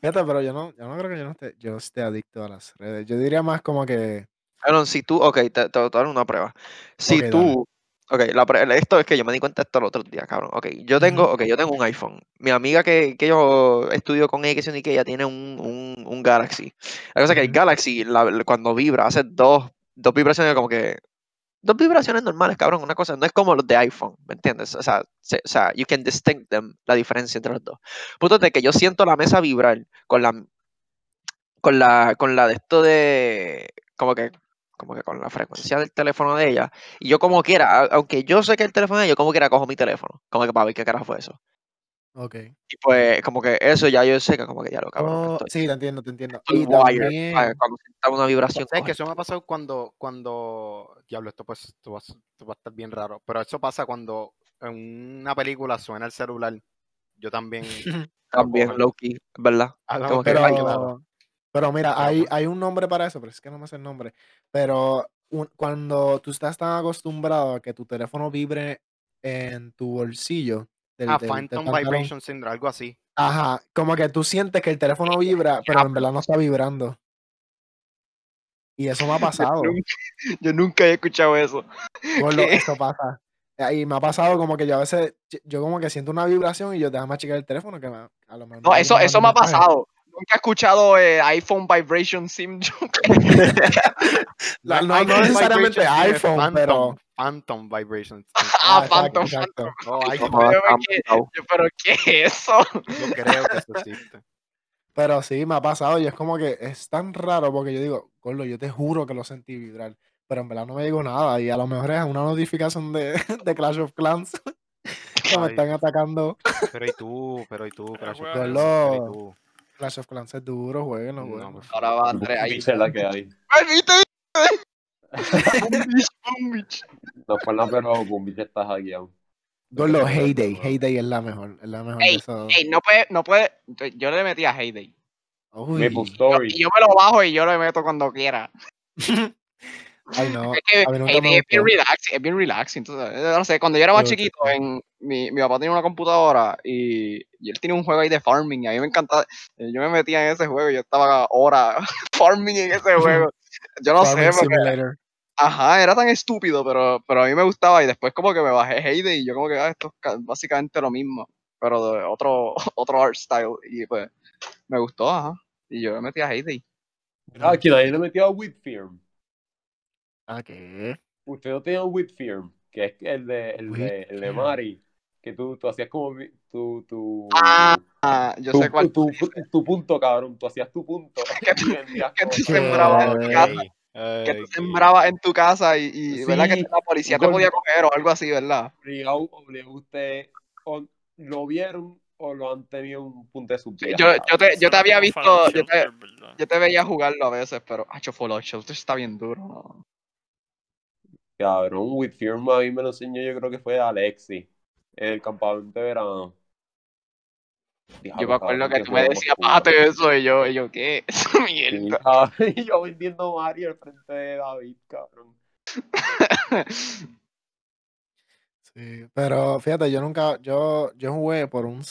Fíjate, pero yo no, yo no creo que yo no esté, yo esté adicto a las redes. Yo diría más como que. Cabrón, si tú, ok, te, te, voy a dar una prueba. Si tú, ok, la pre- esto es que yo me di cuenta de esto el otro día, cabrón. Ok, yo tengo, Ujú. ok, yo tengo un iPhone. Mi amiga que, que yo estudio con ella, que ella tiene un, un, un Galaxy. La cosa es que el. Galaxy, la- la- cuando vibra, hace dos, dos vibraciones como que, dos vibraciones normales, cabrón. Una cosa, no es como los de iPhone, ¿me entiendes? O sea, se- o sea, you can distinct them, la diferencia entre los dos. Punto de que yo siento la mesa vibrar con la, con la, con la de esto de, como que, como que con la frecuencia del teléfono de ella. Y yo como quiera, aunque yo sé que el teléfono de ella, yo como quiera cojo mi teléfono. Como que para ver qué carajo fue eso. Ok. Y pues, como que eso ya yo sé que como que ya lo que Oh, sí, te entiendo, te entiendo. Y también. Cuando sienta una vibración. ¿Sabes que eso me ha pasado cuando, cuando, diablo, esto pues, esto va, esto va a estar bien raro, pero eso pasa cuando en una película suena el celular, yo también (laughs) También, low key, ¿verdad? hago Como que que- Pero, mira, hay, hay un nombre para eso, pero es que no me sé el nombre. Pero un- cuando tú estás tan acostumbrado a que tu teléfono vibre en tu bolsillo, del, Ah, del- Phantom Vibration Syndrome, algo así. Ajá, como que tú sientes que el teléfono (laughs) vibra, pero en verdad no está vibrando. Y eso me ha (laughs) pasado. Yo nunca he escuchado eso. ¿Qué? (laughs) eso pasa. Y me ha pasado como que yo a veces, yo- como que siento una vibración y yo déjame checar el teléfono que me, a lo mejor No, eso, eso me ha pasado. Nunca he escuchado eh, iPhone Vibration Sim. La- (laughs) no- no necesariamente iPhone, Phantom, pero- Phantom Vibration Syndrome. ah, exacto, Phantom. exacto. No, Yo yo, Pero ¿qué es eso? yo creo que eso existe. Pero sí, me ha pasado y es como que es tan raro porque yo digo, Gordo, yo te juro que lo sentí vibrar, pero en verdad no me digo nada y a lo mejor es una notificación de, (laughs) de Clash of Clans (laughs) que me están atacando. Pero y tú, pero y tú, Crash of Clans, eso. pero y tú. Clash of Clans es duro, jueguen, No, jueguen. por Ahora va Andrés ahí. Esa es la que hay. (laughs) No fue nada, pero Boom Beach está hackeado. Gordo, no Heyday. Heyday es la mejor. Es la mejor Ey, de. Ey, no puede, no puede. yo- le metí a Heyday. Uy. Maple Yo, Story. y yo me lo bajo y yo lo meto cuando quiera. (laughs) Ay, (laughs) no. es que bien relaxing, es bien relaxing. entonces, yo no sé, cuando yo era más Pero chiquito, en, mi, mi papá tenía una computadora y, y él tiene un juego ahí de farming y a mí me encantaba. eh, Yo me metía en ese juego y yo estaba horas (laughs) farming en ese (laughs) juego. Yo no Farming sé, porque, ajá, era tan estúpido, pero, pero a mí me gustaba y después como que me bajé Heyday y yo como que, ah, esto es ca- básicamente lo mismo, pero de otro, otro art style y pues me gustó, ajá. Y yo me metí a Heyday. Ah, que nadie le metió a Whitfirm. ¿A qué? Usted no tenía un Whitfirm, que es el de, el de, el de. Mari, que tú, tú hacías como mi- tu, tu, Ah, Ah, yo tu, sé cuál. tu, tu punto, cabrón. Tú hacías tu punto. (laughs) Que y vendías que tú sembrabas en tu casa, que tú sembrabas en tu casa y, y ¿verdad? Que la policía te podía coger o algo así, ¿verdad? Obligado, obligado usted, o lo vieron o lo han tenido en un punto de. Yo, yo, te, yo te había visto, yo te, yo te veía jugarlo a veces, pero Hacho Fallout Shelter está bien duro. ¿no? Cabrón, Whitfirm a mí me lo enseñó, yo creo que fue Alexi, en el campamento de verano. Yo me acuerdo cabrón, que tú me decías, bájate eso, y yo, y yo, ¿qué? (laughs) Esa mierda. (laughs) y yo vendiendo Mario al frente de David, cabrón. (laughs) Sí, pero fíjate, yo nunca, yo, yo jugué por un,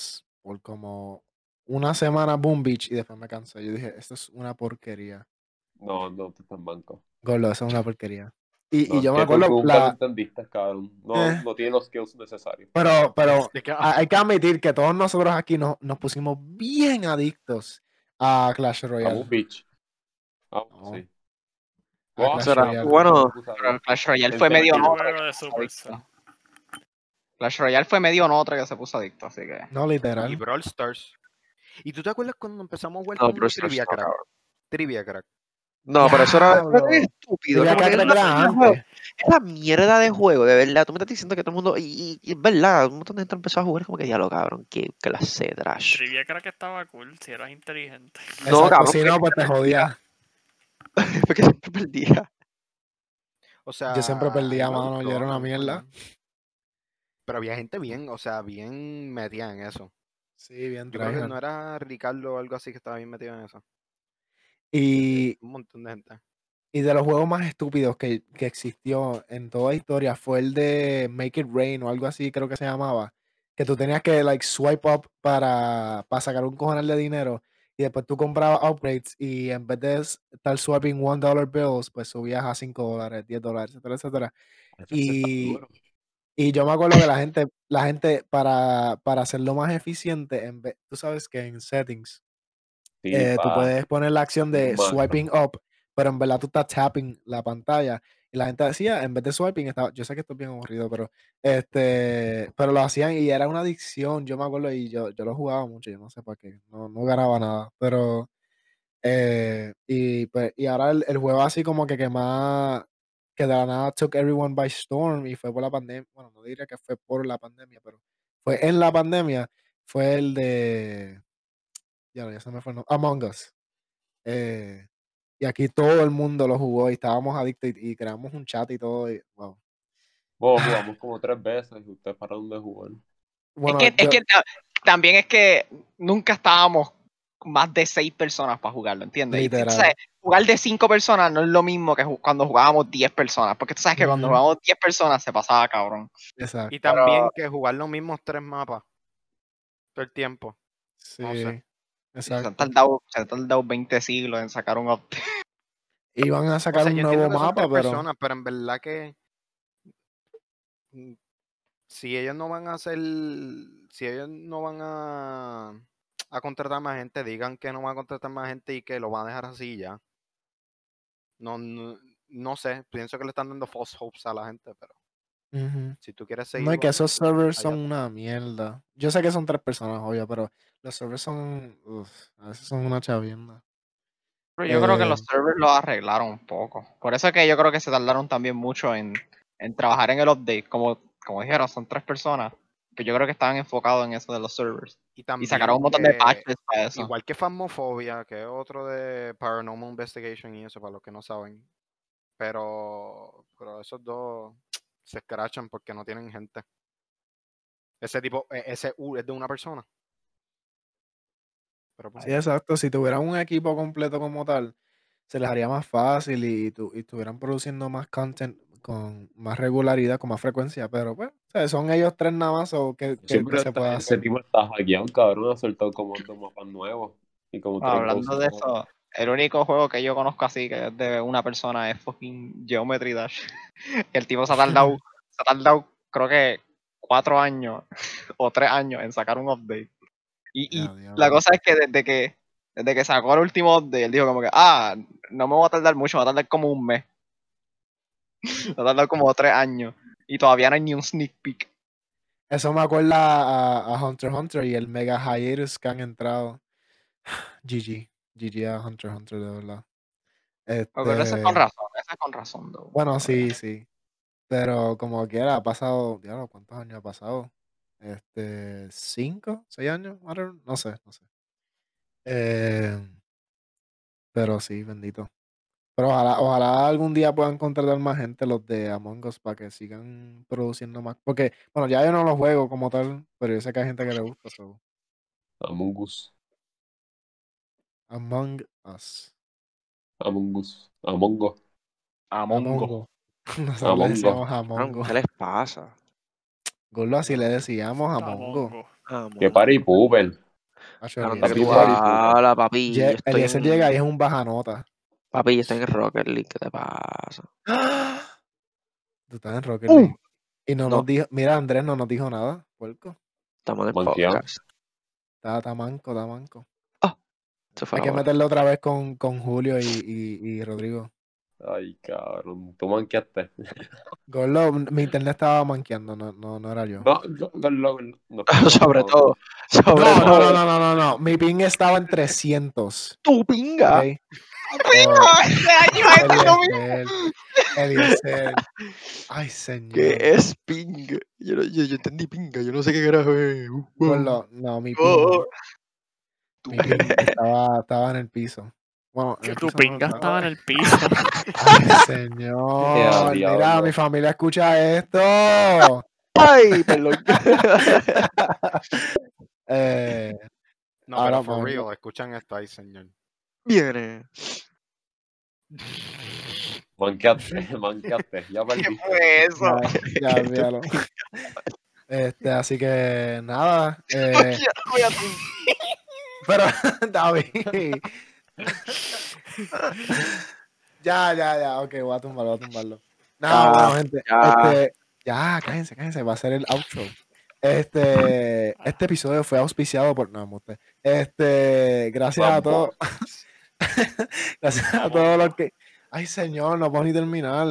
por como una semana Boom Beach y después me cansé. Yo dije, esto es una porquería. No, no, tú estás manco. Gordo, eso es una porquería. Y, No, y yo me acuerdo, la, cabrón. No, Eh. no tiene los skills necesarios. pero, pero. Ah, ha- hay que admitir que todos nosotros aquí nos, nos pusimos bien adictos a Clash A Royale. Boom Beach. Ah, No. sí. A Wow, Clash será Royale. bueno. Pero Clash Royale fue medio adicto. Clash Royale fue medio notre que se puso adicto, así que. No, literal. Y Brawl Stars. ¿Y tú te acuerdas cuando empezamos a jugar No, con Trivia no, Crack? Trivia Crack. No, pero eso era, era tan estúpido. Que era la mierda de juego, de verdad. Tú me estás diciendo que todo el mundo. Y, es verdad, un montón de gente empezó a jugar como que ya lo cabrón. Qué clase de trash. Trivia Crack estaba cool si eras inteligente. No, Exacto, cabrón, si no, pues te jodía. (laughs) Porque siempre perdía. O sea, Yo siempre perdía, mano, yo era una mierda. Pero había gente bien, o sea, bien metida en eso. Sí, bien Yo creo que no era Ricardo o algo así que estaba bien metido en eso. Y, Un montón de gente. y de los juegos más estúpidos que, que existió en toda historia fue el de Make It Rain o algo así, creo que se llamaba. Que tú tenías que like swipe up para, para sacar un cojonal de dinero. Y después tú comprabas upgrades y en vez de estar swiping one dollar bills, pues subías a 5 dólares, 10 dólares, etcétera, etcétera. Y, y yo me acuerdo que la gente, la gente para, para hacerlo más eficiente, en vez, tú sabes que en settings eh, tú puedes poner la acción de Macro. swiping up, pero en verdad tú estás tapping la pantalla. Y la gente decía, en vez de swiping, estaba, yo sé que esto es bien aburrido, pero este, pero lo hacían y era una adicción, yo me acuerdo, y yo, yo lo jugaba mucho, yo no sé para qué, no, no ganaba nada, pero eh, y, pues, y ahora el, el juego así como que, que más, que de la nada took everyone by storm y fue por la pandemia, bueno, no diría que fue por la pandemia, pero fue en la pandemia, fue el de, ya, ya se me fue el nombre, Among Us. Eh, y aquí todo el mundo lo jugó y estábamos adictos y, y creamos un chat y todo. y- wow. Bueno, jugamos como tres veces y ustedes pararon de jugar. Bueno, es que, yo- es que ta- también es que nunca estábamos más de seis personas para jugarlo, ¿entiendes? Literal. sabes, jugar de cinco personas no es lo mismo que cuando jugábamos 10 personas, porque tú sabes que cuando jugábamos 10 personas se pasaba cabrón. exacto. Y también que jugar los mismos tres mapas todo el tiempo. Sí, no sé. Se han exacto. tardado, se han tardado 20 siglos en sacar un update. Iban a O sacar sea, un nuevo mapa, pero personas, pero en verdad que mm, si ellos no van a hacer, si ellos no van a, a contratar más gente, digan que no van a contratar más gente y que lo van a dejar así ya. No, no, no sé, pienso que le están dando false hopes a la gente, pero Si tú quieres seguir no es que esos pues, servers allá son una mierda. Yo sé que son tres personas, obvio, pero los servers son, uf, a veces son una chavienda. Pero yo creo que Eh, los servers lo arreglaron un poco. Por eso es que yo creo que se tardaron también mucho en, en trabajar en el update. Como, como dijeron, son tres personas. Que yo creo que estaban enfocados en eso de los servers. Y Y también sacaron un montón de patches para eso. igual que Phasmophobia, que es otro de Paranormal Investigation y eso, para los que no saben. Pero, pero esos dos se escrachan porque no tienen gente. Ese tipo, e- ese U es de una persona. Pero pues, Sí, exacto. Si tuvieran un equipo completo como tal, se les haría más fácil y, tu- y estuvieran produciendo más content con más regularidad, con más frecuencia. Pero pues, o sea, son ellos tres nada más o que, que- Siempre que se puede ese hacer. tipo está hackeado, cabrón. Ha soltado como dos mapas nuevos. Y como Hablando de eso, el único juego que yo conozco así que es de una persona es fucking Geometry Dash. (laughs) El tipo se ha tardado, (laughs) se ha tardado creo que cuatro años (laughs) o tres años en sacar un update. Y, y la cosa es que desde que desde que sacó el último update, él dijo como que, ah, no me voy a tardar mucho, me va a tardar como un mes. Me va a tardar como tres años. Y todavía no hay ni un sneak peek. Eso me acuerda a, a Hunter x Hunter y el mega hiatus que han entrado. (sighs) GG. GG a Hunter x Hunter, de verdad. Pero eso es Este, con razón, eso es con razón. though. Bueno, sí, sí. Pero como quiera, ha pasado, diablo, ¿cuántos años ha pasado? Este, ¿cinco? ¿Seis años? No sé, no sé. Eh, pero sí, bendito. Pero ojalá, ojalá algún día puedan contratar más gente los de Among Us para que sigan produciendo más. Porque, bueno, ya yo no los juego como tal, pero yo sé que hay gente que le gusta. So. Among Us. Among Us. Among Us. Among Us. Among Us. (laughs) Nosotros Among le decíamos Among Us. ¿Qué les pasa? Gordo, así le decíamos Among Us. Que party pooper. ¿de tú Papi? Yo estoy Eliezer en- llega y es un bajanota. Papi, yo estoy en Rocket League. ¿Qué te pasa? (gasps) Tú estás en Rocket Uh. League. Y no, No. nos dijo, mira, Andrés no nos dijo nada, puerco. Estamos en el Manqueado. podcast. Está, está manco, está manco. Se fue Hay que meterlo otra vez con, con Julio y, y, y Rodrigo. Ay, cabrón. Tú manqueaste. (laughs) Gordo, mi internet estaba manqueando, no, no, no era yo. No, no, no, no, no, (laughs) Sobre no, todo. Sobre No, no, todo. no, no, no, no, no. Mi ping estaba en 300. ¡Tu pinga! ¿ok? Eliezer, Eliezer. Ay, señor. ¿Qué es pinga? Yo, yo, yo entendí pinga. Yo no sé qué carajo es. Uh, uh. Gordo, no, mi ping, Oh. (laughs) estaba, estaba en el piso. Bueno, en Que tu piso no, pinga estaba en el piso. (laughs) Ay, señor. Mira, diablo. mi familia escucha esto. ¡Ay, (laughs) perdón! Eh, no, Ahora, pero for real, escuchan esto ahí, señor. Viene. Manqueaste, manqueaste. Ya ¿Qué perdiste. fue eso? ya, ya. Este, así que nada. eh, pero, (laughs) David. (laughs) ya, ya, ya. Ok, voy a tumbarlo, voy a tumbarlo. Ya, bueno, gente. ya. Este, ya, cállense, cállense. Va a ser el outro. Este, este episodio fue auspiciado por. No, usted. Este, gracias a todos. (laughs) gracias a todos los que. Ay, señor, no puedo ni terminar.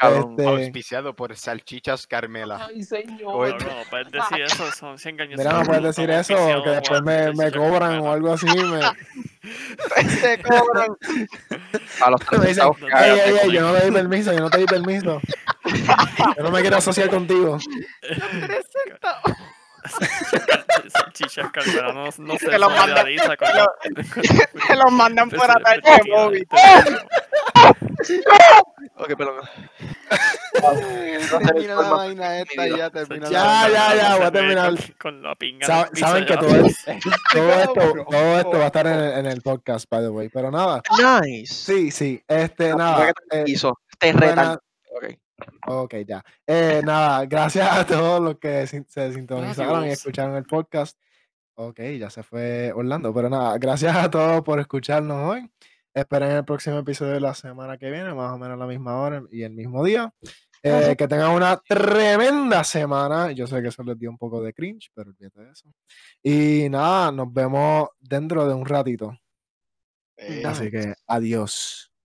Cabrón. Este, Auspiciado por Salchichas Carmela. Ay, señor. No, no, puedes decir eso, son 100 años. Mira, no puedes decir eso, que después me, me cobran o algo así. Me, (laughs) Te cobran. (laughs) A los me tres dicen, centavos que ey, ey, ey, yo no te di permiso, yo no te di permiso. Yo no me quiero asociar contigo. (laughs) (laughs) Chichas Carmela no, no se Que (laughs) (laughs) lo mandan- Te los mandan por ataque de móvil. Ok, perdón. Termina la vaina esta y ya termina Ya, ya, voy a se terminar. Con, la pinga. Saben que todo, es- todo, esto, todo esto va a estar en el, en el podcast, by the way. Pero nada, Nice. sí, sí. Este, nada. eh, Hizo. Te buena- retan. Ok. Ok, ya. Eh, nada, gracias a todos los que se sintonizaron y escucharon el podcast. Ok, ya se fue Orlando, pero nada, gracias a todos por escucharnos hoy. Esperen el próximo episodio de la semana que viene, más o menos a la misma hora y el mismo día. Eh, que tengan una tremenda semana. Yo sé que eso les dio un poco de cringe, pero olvídate de eso. Y nada, nos vemos dentro de un ratito. Eh, Así que adiós.